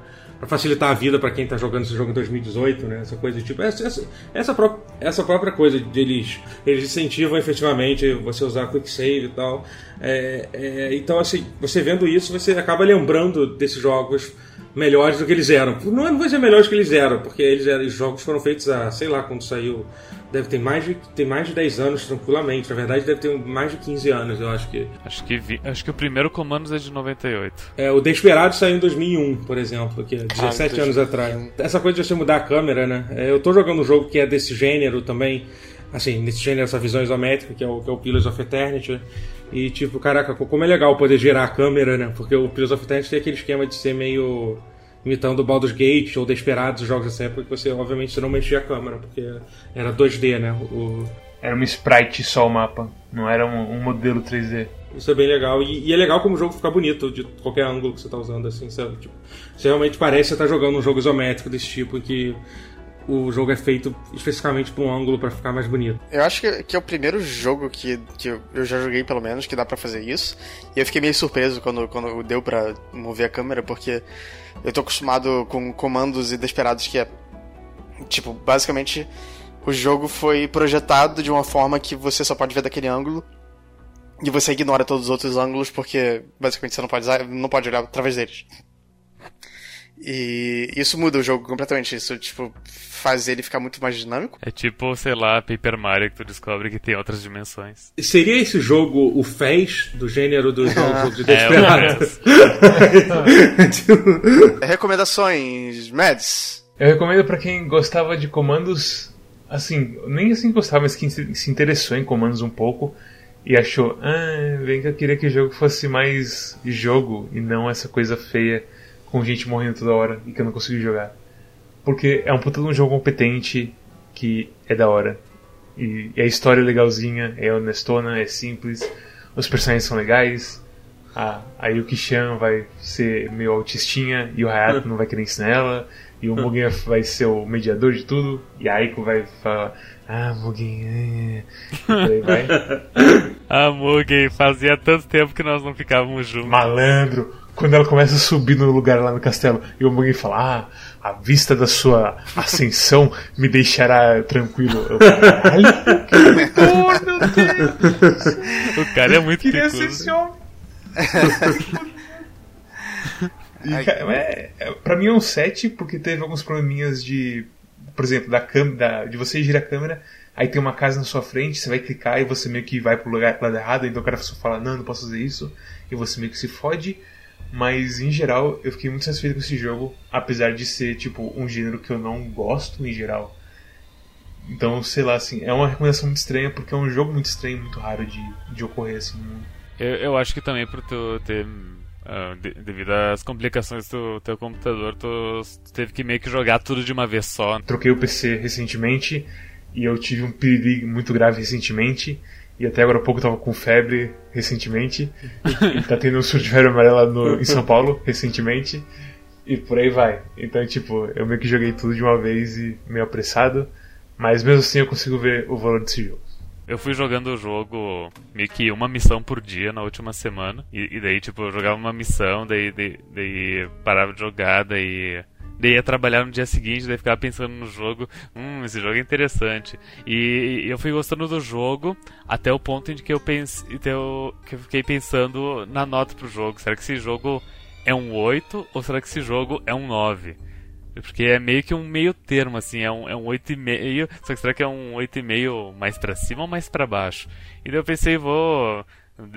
Speaker 3: facilitar a vida para quem tá jogando esse jogo em 2018, né? Essa coisa tipo. Essa, essa, essa, pró essa própria coisa deles. Eles incentivam efetivamente você usar quick save e tal. É, é, então, assim, você vendo isso, você acaba lembrando desses jogos melhores do que eles eram. Não, não ser melhores que eles eram, porque eles eram, os jogos foram feitos a, sei lá, quando saiu. Deve ter mais de, tem mais de 10 anos tranquilamente. Na verdade, deve ter mais de 15 anos, eu acho que.
Speaker 2: Acho que, vi, acho que o primeiro Comandos é de 98.
Speaker 3: É, o Desperado saiu em 2001, por exemplo, que é 17 ah, anos atrás. Essa coisa de você mudar a câmera, né? É, eu tô jogando um jogo que é desse gênero também. Assim, nesse gênero, essa visão isométrica, que é o, que é o Pillars of Eternity. E tipo, caraca, como é legal poder girar a câmera, né? Porque o Pillars of Eternity tem aquele esquema de ser meio imitando o Baldur's Gate ou Desperados, os jogos dessa época, que você obviamente você não mexia a câmera, porque era 2D, né? O...
Speaker 4: Era um sprite só o mapa, não era um, um modelo 3D.
Speaker 3: Isso é bem legal. E, e, é legal como o jogo fica bonito de qualquer ângulo que você está usando, assim, sabe? Tipo, você realmente parece estar tá jogando um jogo isométrico desse tipo, em que o jogo é feito especificamente para um ângulo para ficar mais bonito.
Speaker 1: Eu acho que, que, é o primeiro jogo que, que eu já joguei, pelo menos, que dá para fazer isso. E eu fiquei meio surpreso quando, quando deu para mover a câmera, porque eu tô acostumado com comandos inesperados que é. Tipo, basicamente, o jogo foi projetado de uma forma que você só pode ver daquele ângulo. E você ignora todos os outros ângulos porque basicamente você não pode, não pode olhar através deles. E isso muda o jogo completamente. Isso, tipo, faz ele ficar muito mais dinâmico.
Speaker 2: É tipo, sei lá, Paper Mario que tu descobre que tem outras dimensões.
Speaker 3: Seria esse jogo o Fez do gênero do *laughs* jogo de é,
Speaker 1: Desperado? É, Recomendações, Mads?
Speaker 4: Eu recomendo para quem gostava de comandos, assim, nem assim gostava, mas quem se interessou em comandos um pouco e achou, ah, bem que eu queria que o jogo fosse mais jogo e não essa coisa feia com gente morrendo toda hora e que eu não consigo jogar. Porque é um puta de um jogo competente que é da hora. E, e a história é legalzinha, é honestona, é simples, os personagens são legais. A, a Yuki Chan vai ser meio autistinha e o Hayato *laughs* não vai querer ensinar ela. E o Mugen vai ser o mediador de tudo. E a Aiko vai falar: Ah, Mugen, é. E aí vai. *laughs*
Speaker 2: ah, Mugen, fazia tanto tempo que nós não ficávamos juntos.
Speaker 4: Malandro! Quando ela começa a subir no lugar lá no castelo e o Mugen fala: Ah, a vista da sua ascensão me deixará tranquilo. Eu, caralho, que
Speaker 2: horror, meu Deus! O cara é muito Queria ser esse homem.
Speaker 4: e, cara, é, é, pra mim é um 7 porque teve alguns probleminhas de. Por exemplo, da câmera, de você girar a câmera, aí tem uma casa na sua frente, você vai clicar e você meio que vai pro lugar lado errado, então o cara só fala, não, não posso fazer isso, e você meio que se fode. Mas em geral, eu fiquei muito satisfeito com esse jogo, apesar de ser tipo um gênero que eu não gosto em geral. Então, sei lá, assim, é uma recomendação muito estranha porque é um jogo muito estranho, muito raro de, de ocorrer assim no mundo.
Speaker 2: Eu, eu acho que também por tu ter Uh, de, devido às complicações do teu computador, tu, tu, teve que meio que jogar tudo de uma vez só.
Speaker 4: Troquei o PC recentemente e eu tive um piriri muito grave recentemente e até agora há pouco tava com febre recentemente. e tá tendo um surto de febre amarela no, em São Paulo recentemente. E por aí vai. Então, tipo, eu meio que joguei tudo de uma vez e meio apressado. Mas mesmo assim eu consigo ver o valor desse jogo.
Speaker 2: Eu fui jogando o jogo meio que uma missão por dia na última semana. E, e daí, tipo, eu jogava uma missão, daí, daí, daí parava de jogar, daí Daí ia trabalhar no dia seguinte, daí ficava pensando no jogo, hum, esse jogo é interessante. E, eu fui gostando do jogo até o ponto em que eu pensei, que eu fiquei pensando na nota pro jogo. Será que esse jogo é um 8 ou será que esse jogo é um 9? Porque é meio que um meio termo, assim, é um, é um 8,5. Só que será que é um 8,5 mais pra cima ou mais pra baixo? E daí eu pensei, vou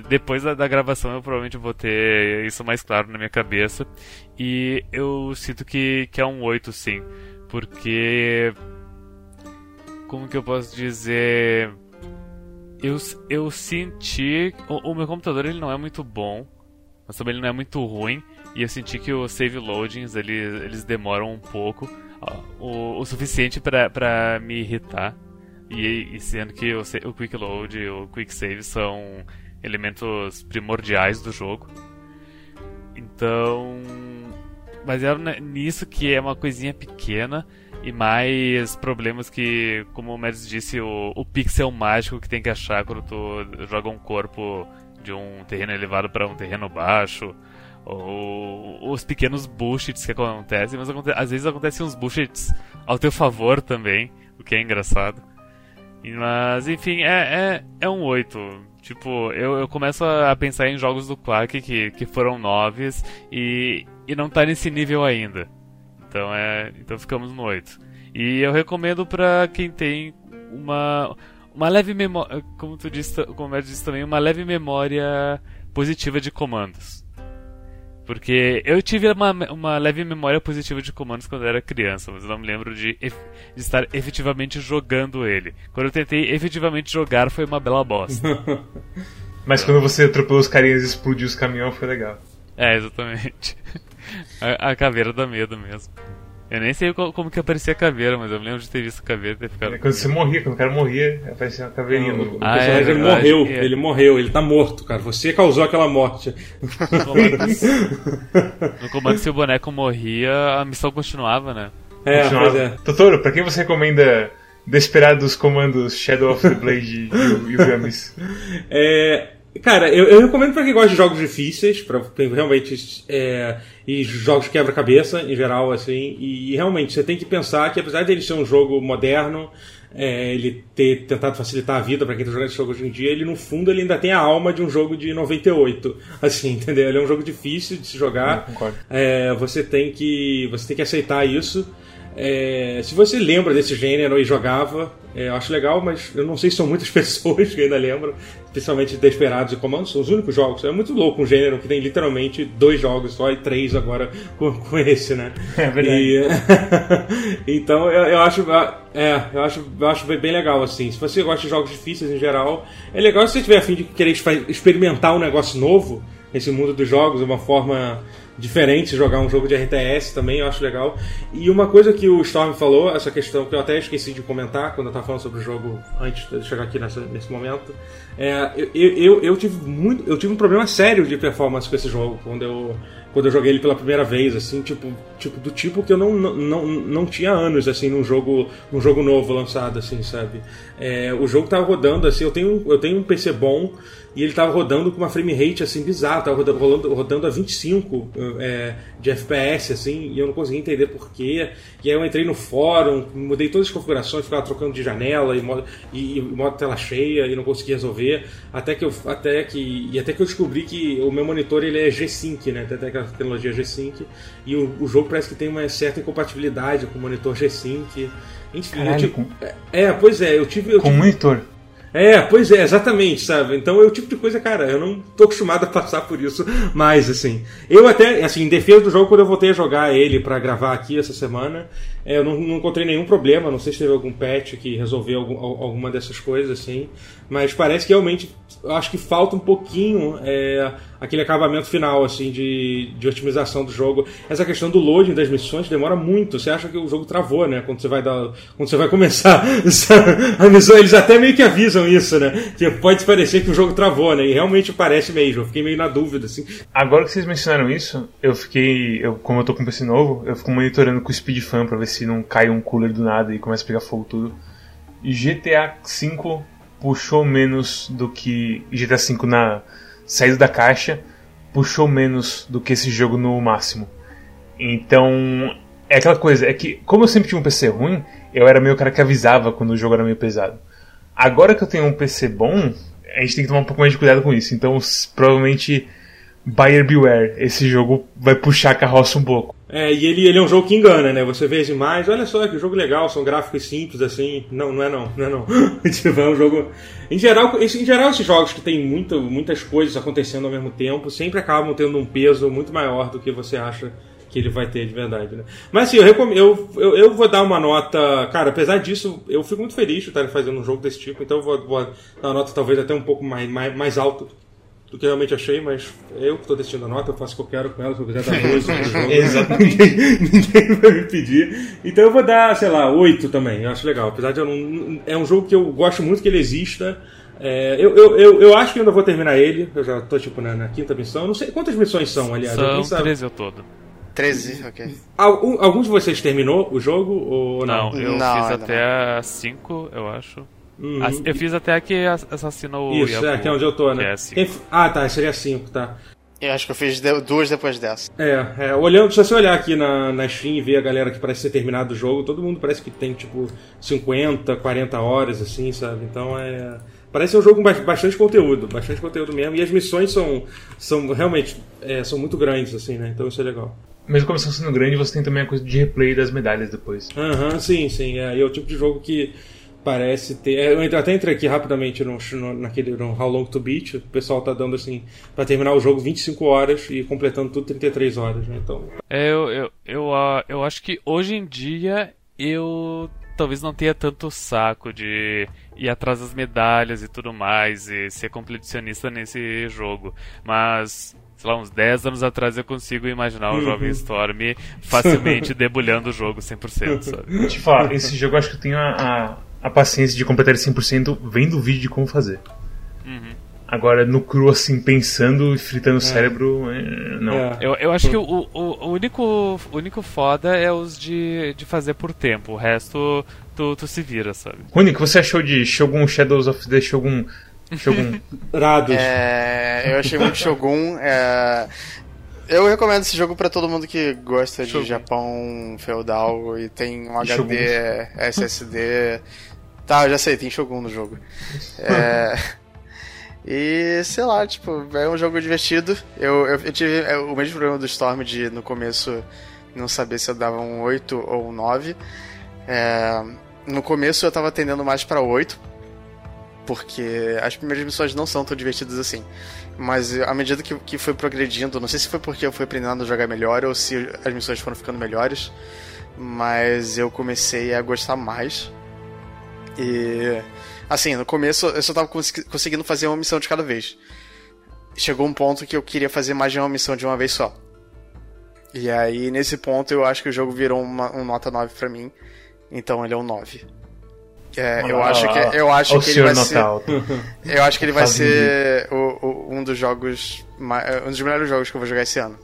Speaker 2: depois da, da, gravação eu provavelmente vou ter isso mais claro na minha cabeça. E eu sinto que, que é um 8 sim. Porque. Como que eu posso dizer? Eu, eu senti. O, o meu computador ele não é muito bom, mas também ele não é muito ruim. E eu senti que os save loadings eles, eles demoram um pouco. O, o suficiente para me irritar. E, e, sendo que o, o Quick Load e o Quick Save são elementos primordiais do jogo. Então, baseado nisso que é uma coisinha pequena e mais problemas que, como o Mads disse, o, o pixel mágico que tem que achar quando tu joga um corpo de um terreno elevado para um terreno baixo, ou os pequenos bullshits que acontecem, mas às vezes acontecem uns bullshits ao teu favor também, o que é engraçado. Mas, enfim, é, é, é um 8. Tipo, eu, eu começo a pensar em jogos do Quark que, que foram 9 e, e não tá nesse nível ainda. Então, é, então ficamos no 8. E eu recomendo para quem tem uma, uma leve memória, como tu disse, como disse também, uma leve memória positiva de comandos. Porque eu tive uma, uma leve memória positiva de comandos quando eu era criança, mas eu não me lembro de, de, estar efetivamente jogando ele. Quando eu tentei efetivamente jogar, foi uma bela bosta. *laughs*
Speaker 4: mas quando você atropelou os carinhas e explodiu os caminhões, foi legal.
Speaker 2: É, exatamente. *laughs* A, a caveira dá medo mesmo. Eu nem sei como que aparecia a caveira, mas eu me lembro de ter visto a caveira e ter ficado.
Speaker 4: É quando você morria, quando o cara morria, aparecia uma caveirinha no.
Speaker 3: O ah, personagem é, morreu, é. ele morreu, ele tá morto, cara. Você causou aquela morte.
Speaker 2: No comando, no comando se o boneco morria, a missão continuava, né?
Speaker 3: É, continuava. é.
Speaker 4: Totoro, pra quem você recomenda Desperados comandos Shadow of the Blade e o Gamis?
Speaker 3: É. Cara, eu, eu, recomendo para quem gosta de jogos difíceis, para quem realmente. É, e jogos quebra-cabeça em geral, assim. E, e, realmente você tem que pensar que, apesar dele ser um jogo moderno, é, ele ter tentado facilitar a vida para quem está jogando esse jogo hoje em dia, ele no fundo ele ainda tem a alma de um jogo de 98. *laughs* Assim, entendeu? Ele é um jogo difícil de se jogar. É, você tem que você tem que aceitar isso. É, se você lembra desse gênero e jogava, é, eu acho legal, mas eu não sei se são muitas *laughs* pessoas que ainda lembram, especialmente Desperados e Comandos, são os únicos jogos. É muito louco um gênero que tem literalmente dois jogos só e três agora com, *laughs* com esse, né?
Speaker 4: É verdade.
Speaker 3: E, *laughs* então eu, eu, acho. É, eu acho, eu acho bem legal, assim. Se você gosta de jogos difíceis em geral, é legal se você tiver afim de querer experimentar um negócio novo nesse mundo dos jogos, uma forma diferente jogar um jogo de RTS também, eu acho legal. E uma coisa que o Storm falou, essa questão que eu até esqueci de comentar quando eu estava falando sobre o jogo antes de chegar aqui nessa, nesse momento, é, eu, eu, eu, tive muito, eu tive um problema sério de performance com esse jogo quando eu, quando eu joguei ele pela primeira vez, assim, tipo, tipo do tipo que eu não, não, não, não tinha anos assim num jogo, num jogo novo lançado, assim, sabe? É, o jogo tava rodando assim, eu tenho, eu tenho um PC bom e ele tava rodando com uma frame rate assim bizarra, tava rodando, rodando, rodando a 25 é, de FPS assim, e eu não conseguia entender porquê. E aí eu entrei no fórum, mudei todas as configurações, ficava trocando de janela e modo, e, e modo tela cheia e não conseguia resolver, até que eu até que e até que eu descobri que o meu monitor ele é G-Sync, né? Tem aquela tecnologia G-Sync e o, o jogo parece que tem uma certa incompatibilidade com o monitor G-Sync. Enfim,
Speaker 4: Caralho,
Speaker 3: eu,
Speaker 4: com...
Speaker 3: é, pois é, eu tive. Eu
Speaker 4: com
Speaker 3: tive,
Speaker 4: monitor.
Speaker 3: É, pois é, exatamente, sabe? Então é o tipo de coisa, cara, eu não tô acostumado a passar por isso mais, assim. Eu até, assim, em defesa do jogo, quando eu voltei a jogar ele para gravar aqui essa semana, eu não, não, encontrei nenhum problema, não sei se teve algum patch que resolveu algum, alguma dessas coisas, assim, mas parece que realmente, acho que falta um pouquinho é, aquele acabamento final, assim, de, de otimização do jogo. Essa questão do loading das missões demora muito. Você acha que o jogo travou, né? Quando você vai dar, quando você vai começar *laughs* a missão, eles até meio que avisam isso, né? Que pode parecer que o jogo travou, né? E realmente parece mesmo. Eu fiquei meio na dúvida, assim.
Speaker 4: Agora que vocês mencionaram isso, eu fiquei, eu, como eu tô com PC novo, eu fico monitorando com o Speedfan pra ver se não cai um cooler do nada e começa a pegar fogo tudo. GTA V puxou menos do que GTA V na saída da caixa puxou menos do que esse jogo no máximo. Então, é aquela coisa, é que como eu sempre tinha um PC ruim, eu era meio cara que avisava quando o jogo era meio pesado. Agora que eu tenho um PC bom, a gente tem que tomar um pouco mais de cuidado com isso. Então, provavelmente buyer beware, esse jogo vai puxar a carroça um pouco.
Speaker 3: É, e ele, ele é um jogo que engana, né? Você vê as imagens, olha só que jogo legal, são gráficos simples assim. Não, não é não, não é não. *laughs* tipo, é um jogo. Em geral, em geral, esses jogos que tem muita, muitas coisas acontecendo ao mesmo tempo sempre acabam tendo um peso muito maior do que você acha que ele vai ter de verdade, né? Mas assim, eu, recomendo, eu, eu, eu, vou dar uma nota. Cara, apesar disso, eu fico muito feliz de estar fazendo um jogo desse tipo, então eu vou, vou dar uma nota talvez até um pouco mais, mais, mais alta do que eu realmente achei, mas eu que estou decidindo a nota, eu faço o que eu quero com ela, se eu quiser dar *laughs* dois
Speaker 4: Exatamente.
Speaker 3: ninguém, ninguém vai me pedir. Então eu vou dar, sei lá, oito também, eu acho legal. Apesar de eu não. É um jogo que eu gosto muito que ele exista. É, eu, eu, eu, eu, acho que ainda vou terminar ele, eu já estou tipo na, na, quinta missão. Não sei quantas missões são, aliás.
Speaker 2: São 13 ao todo.
Speaker 1: 13, ok.
Speaker 3: Algum, algum de vocês terminou o jogo ou
Speaker 2: não? Não, eu não, fiz até 5, eu acho. Uhum. Eu fiz até que assassinou o
Speaker 3: Isso, é, que é onde eu tô, né? É Quem... Ah, tá, seria 5, tá.
Speaker 1: Eu acho que eu fiz duas depois dessa.
Speaker 3: É, é, olhando, se você olhar aqui na, na Steam e ver a galera que parece ter terminado o jogo, todo mundo parece que tem tipo 50, 40 horas, assim, sabe? Então é. Parece ser um jogo com ba- bastante conteúdo, bastante conteúdo mesmo. E as missões são, são realmente é, são muito grandes, assim, né? Então isso é legal.
Speaker 4: Mesmo como estão sendo grande, você tem também a coisa de replay das medalhas depois.
Speaker 3: Aham, sim, sim. É, e é o tipo de jogo que parece ter. é, Eu entre- até entrei aqui rapidamente no, no, naquele no How Long to Beat. O pessoal tá dando assim, pra terminar o jogo 25 horas e completando tudo 33 horas, né? Então.
Speaker 2: É, eu, eu, eu, eu acho que hoje em dia eu talvez não tenha tanto saco de ir atrás das medalhas e tudo mais e ser competicionista nesse jogo. Mas, sei lá, uns 10 anos atrás eu consigo imaginar o Jovem Storm facilmente debulhando o jogo 100%, sabe?
Speaker 4: Vou te falar, esse jogo eu acho que tenho a, a, paciência de completar ele 100% vendo o vídeo de como fazer. Agora, no cru, assim, pensando e fritando o cérebro, é, não.
Speaker 3: É.
Speaker 2: Eu, eu acho que o, o, o único, o único foda é os de, de fazer por tempo. O resto tu, tu se vira, sabe?
Speaker 4: Rony, o que você achou de Shogun Shadows of the Shogun? Shogun. *laughs*
Speaker 3: Rados.
Speaker 1: É, eu achei muito Shogun. é, eu recomendo esse jogo pra todo mundo que gosta de
Speaker 2: Shogun.
Speaker 1: Japão feudal e tem um
Speaker 4: E
Speaker 1: HD, SSD. Tá, eu já sei, tem Shogun no jogo. É, *laughs* e sei lá, tipo, é um jogo divertido. Eu, eu, eu tive é, o mesmo problema do Storm de no começo não saber se eu dava um 8 ou um 9. É, no começo eu tava tendendo mais pra 8, porque as primeiras missões não são tão divertidas assim. Mas à medida que, que foi progredindo, não sei se foi porque eu fui aprendendo a jogar melhor ou se as missões foram ficando melhores, mas eu comecei a gostar mais. E assim, no começo eu só tava cons- conseguindo fazer uma missão de cada vez. Chegou um ponto que eu queria fazer mais de uma missão de uma vez só. E aí, nesse ponto, eu acho que o jogo virou uma, um nota 9 pra mim. Então ele é um 9. É, eu
Speaker 4: Ah,
Speaker 1: acho que, *laughs* eu acho que ele vai
Speaker 4: nota
Speaker 1: ser. Eu acho que ele vai
Speaker 4: Fazendo.
Speaker 1: ser o- o- um dos jogos. ma- Um dos melhores jogos que eu vou jogar esse ano.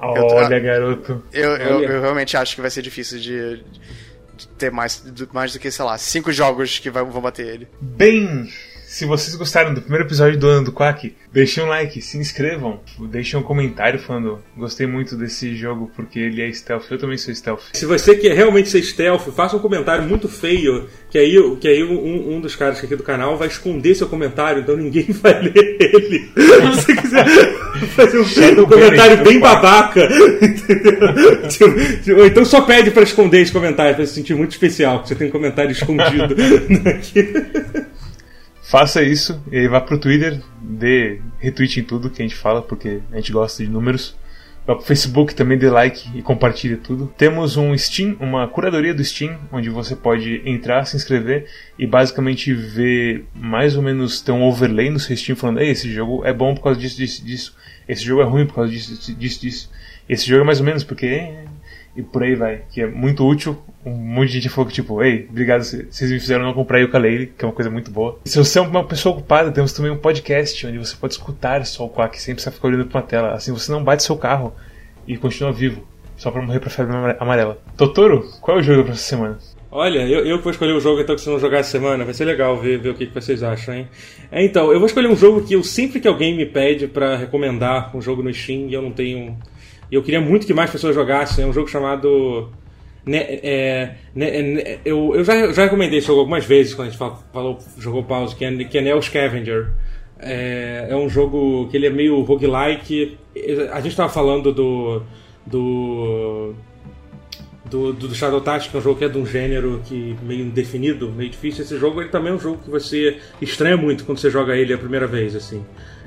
Speaker 1: Eu tô-
Speaker 4: Olha, garoto.
Speaker 1: Eu, eu,
Speaker 3: Olha.
Speaker 1: eu realmente acho que vai ser difícil de, de ter mais do, mais do que, sei lá, cinco jogos que vai- vão bater ele.
Speaker 4: Bem, se vocês gostaram do primeiro episódio do ano do Quack, deixem um like, se inscrevam, deixem um comentário falando gostei muito desse jogo porque ele é stealth, eu também sou stealth.
Speaker 3: Se você quer realmente ser stealth, faça um comentário muito feio, que aí, que aí um, um dos caras aqui do canal vai esconder seu comentário, então ninguém *laughs* vai ler ele. Se você quiser fazer um, um comentário bem babaca, entendeu? Ou então só pede pra esconder esse comentário, pra se sentir muito especial, que você tem um comentário escondido *laughs* *laughs* aqui.
Speaker 4: Faça isso e aí vá pro Twitter, dê retweet em tudo que a gente fala, porque a gente gosta de números. Vá pro Facebook também, dê like e compartilhe tudo. Temos um Steam, uma curadoria do Steam, onde você pode entrar, se inscrever e basicamente ver mais ou menos ter um overlay no seu Steam falando, Ei, esse jogo é bom por causa disso, disso, disso. Esse jogo é ruim por causa disso, disso, disso. Esse jogo é mais ou menos porque. E por aí vai, que é muito útil. Um monte de gente falou que, tipo, ei, obrigado, vocês me fizeram não comprar ukulele, que é uma coisa muito boa. Se você é uma pessoa ocupada, temos também um podcast onde você pode escutar só o Quack sem precisar ficar olhando pra uma tela. Assim você não bate seu carro e continua vivo, só pra morrer pra febre amare- amarela. Totoro, qual é o jogo pra essa semana?
Speaker 3: Olha, eu, eu vou escolher o jogo então que vocês vão jogar essa semana. Vai ser legal ver, ver o que, que vocês acham, hein? É, então, eu vou escolher um jogo que eu sempre que alguém me pede pra recomendar um jogo no Steam e eu não tenho. E eu queria muito que mais pessoas jogassem. É um jogo chamado. Ne, é, ne- ne- eu eu já, já recomendei esse jogo algumas vezes quando a gente fala- falou, jogou pause, que é, que é Neo Scavenger. É, é um jogo que ele é meio roguelike. A gente tava falando do. do do, do Shadow Tactics, que é um jogo que é de um gênero que meio indefinido, meio difícil. Esse jogo ele também é um jogo que você estranha muito quando você joga ele a primeira vez, assim.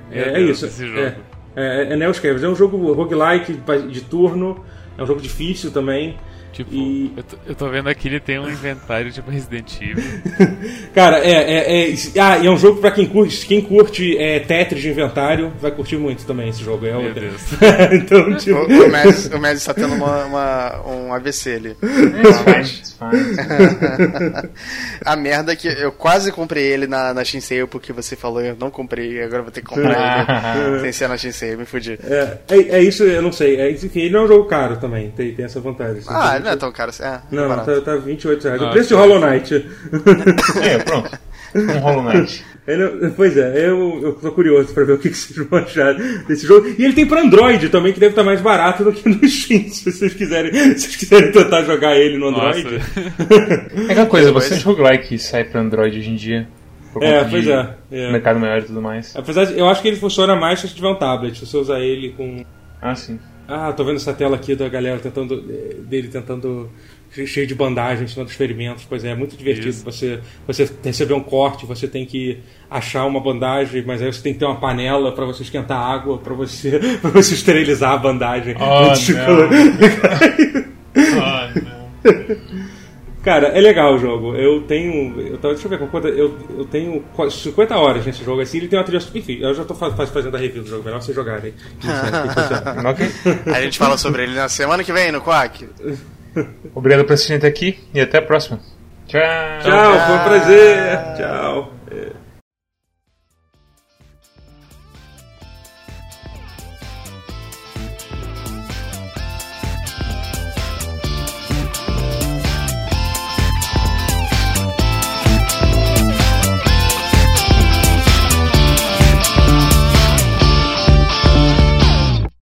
Speaker 3: É, é isso. é. É, é Neo Scavengers. É um jogo roguelike de turno, é um jogo difícil também.
Speaker 2: Tipo,
Speaker 3: E-
Speaker 2: eu, tô, eu tô vendo aqui ele tem um inventário tipo Resident Evil. *laughs*
Speaker 3: Cara, é, é, é- Ah, e é um jogo pra quem curte, quem curte é, Tetris de inventário, vai curtir muito também esse jogo. É
Speaker 2: Meu
Speaker 3: outra.
Speaker 2: Deus. *laughs*
Speaker 3: então, tipo.
Speaker 1: O, o Mads, o tá tendo uma, uma- um AVC ali.
Speaker 4: It's fine, it's fine. *laughs*
Speaker 1: A merda é que eu quase comprei ele na, na Shinsei porque você falou eu não comprei, agora eu vou ter que comprar ele sem ser na Shinsei, me fudi.
Speaker 3: É, é, é isso, eu não sei. É, enfim, ele não é um jogo caro também, tem, tem essa vantagem. assim.
Speaker 1: Não é tão caro assim. É,
Speaker 3: Não,
Speaker 1: é barato.
Speaker 3: tá, tá 28 reais. o
Speaker 2: Ah,
Speaker 3: preço de
Speaker 2: tá.
Speaker 3: Hollow Knight. *laughs*
Speaker 4: é, pronto. Um Hollow Knight.
Speaker 3: Ele- pois é, eu, eu tô curioso pra ver o que, que vocês vão achar desse jogo. E ele tem pra Android também, que deve estar mais barato do que no Steam, *laughs* se vocês quiserem, se vocês quiserem tentar jogar ele no
Speaker 2: Nossa.
Speaker 3: Android.
Speaker 4: É aquela coisa,
Speaker 1: Pois.
Speaker 4: bastante roguelike sai pra Android hoje em dia.
Speaker 3: É, pois é, é.
Speaker 4: Mercado maior e tudo mais.
Speaker 3: Apesar de, eu acho que ele funciona mais se você tiver um tablet, se você usar ele com.
Speaker 4: Ah, sim.
Speaker 3: Ah, tô vendo essa tela aqui da galera tentando. eh, dele tentando. che- cheio de bandagem em cima dos ferimentos. Pois é, é muito divertido.
Speaker 2: Isso.
Speaker 3: Você, você receber um corte, você tem que achar uma bandagem, mas aí você tem que ter uma panela pra você esquentar água, pra você, *laughs* pra você esterilizar a bandagem.
Speaker 4: Oh, não. Ah, *laughs* não.
Speaker 3: Cara, é legal o jogo. Eu tenho. Eu tava, deixa eu ver com quanta. Eu, eu tenho quase 50 horas nesse jogo assim. Ele tem uma trilha. Enfim, eu já tô faz- faz- fazendo a review do jogo, melhor vocês jogarem. *laughs*
Speaker 4: Ok.
Speaker 1: A gente fala sobre ele na semana que vem no Quack.
Speaker 4: Obrigado por assistir até aqui e até a próxima. Tchau.
Speaker 3: Tchau, foi um prazer. Tchau.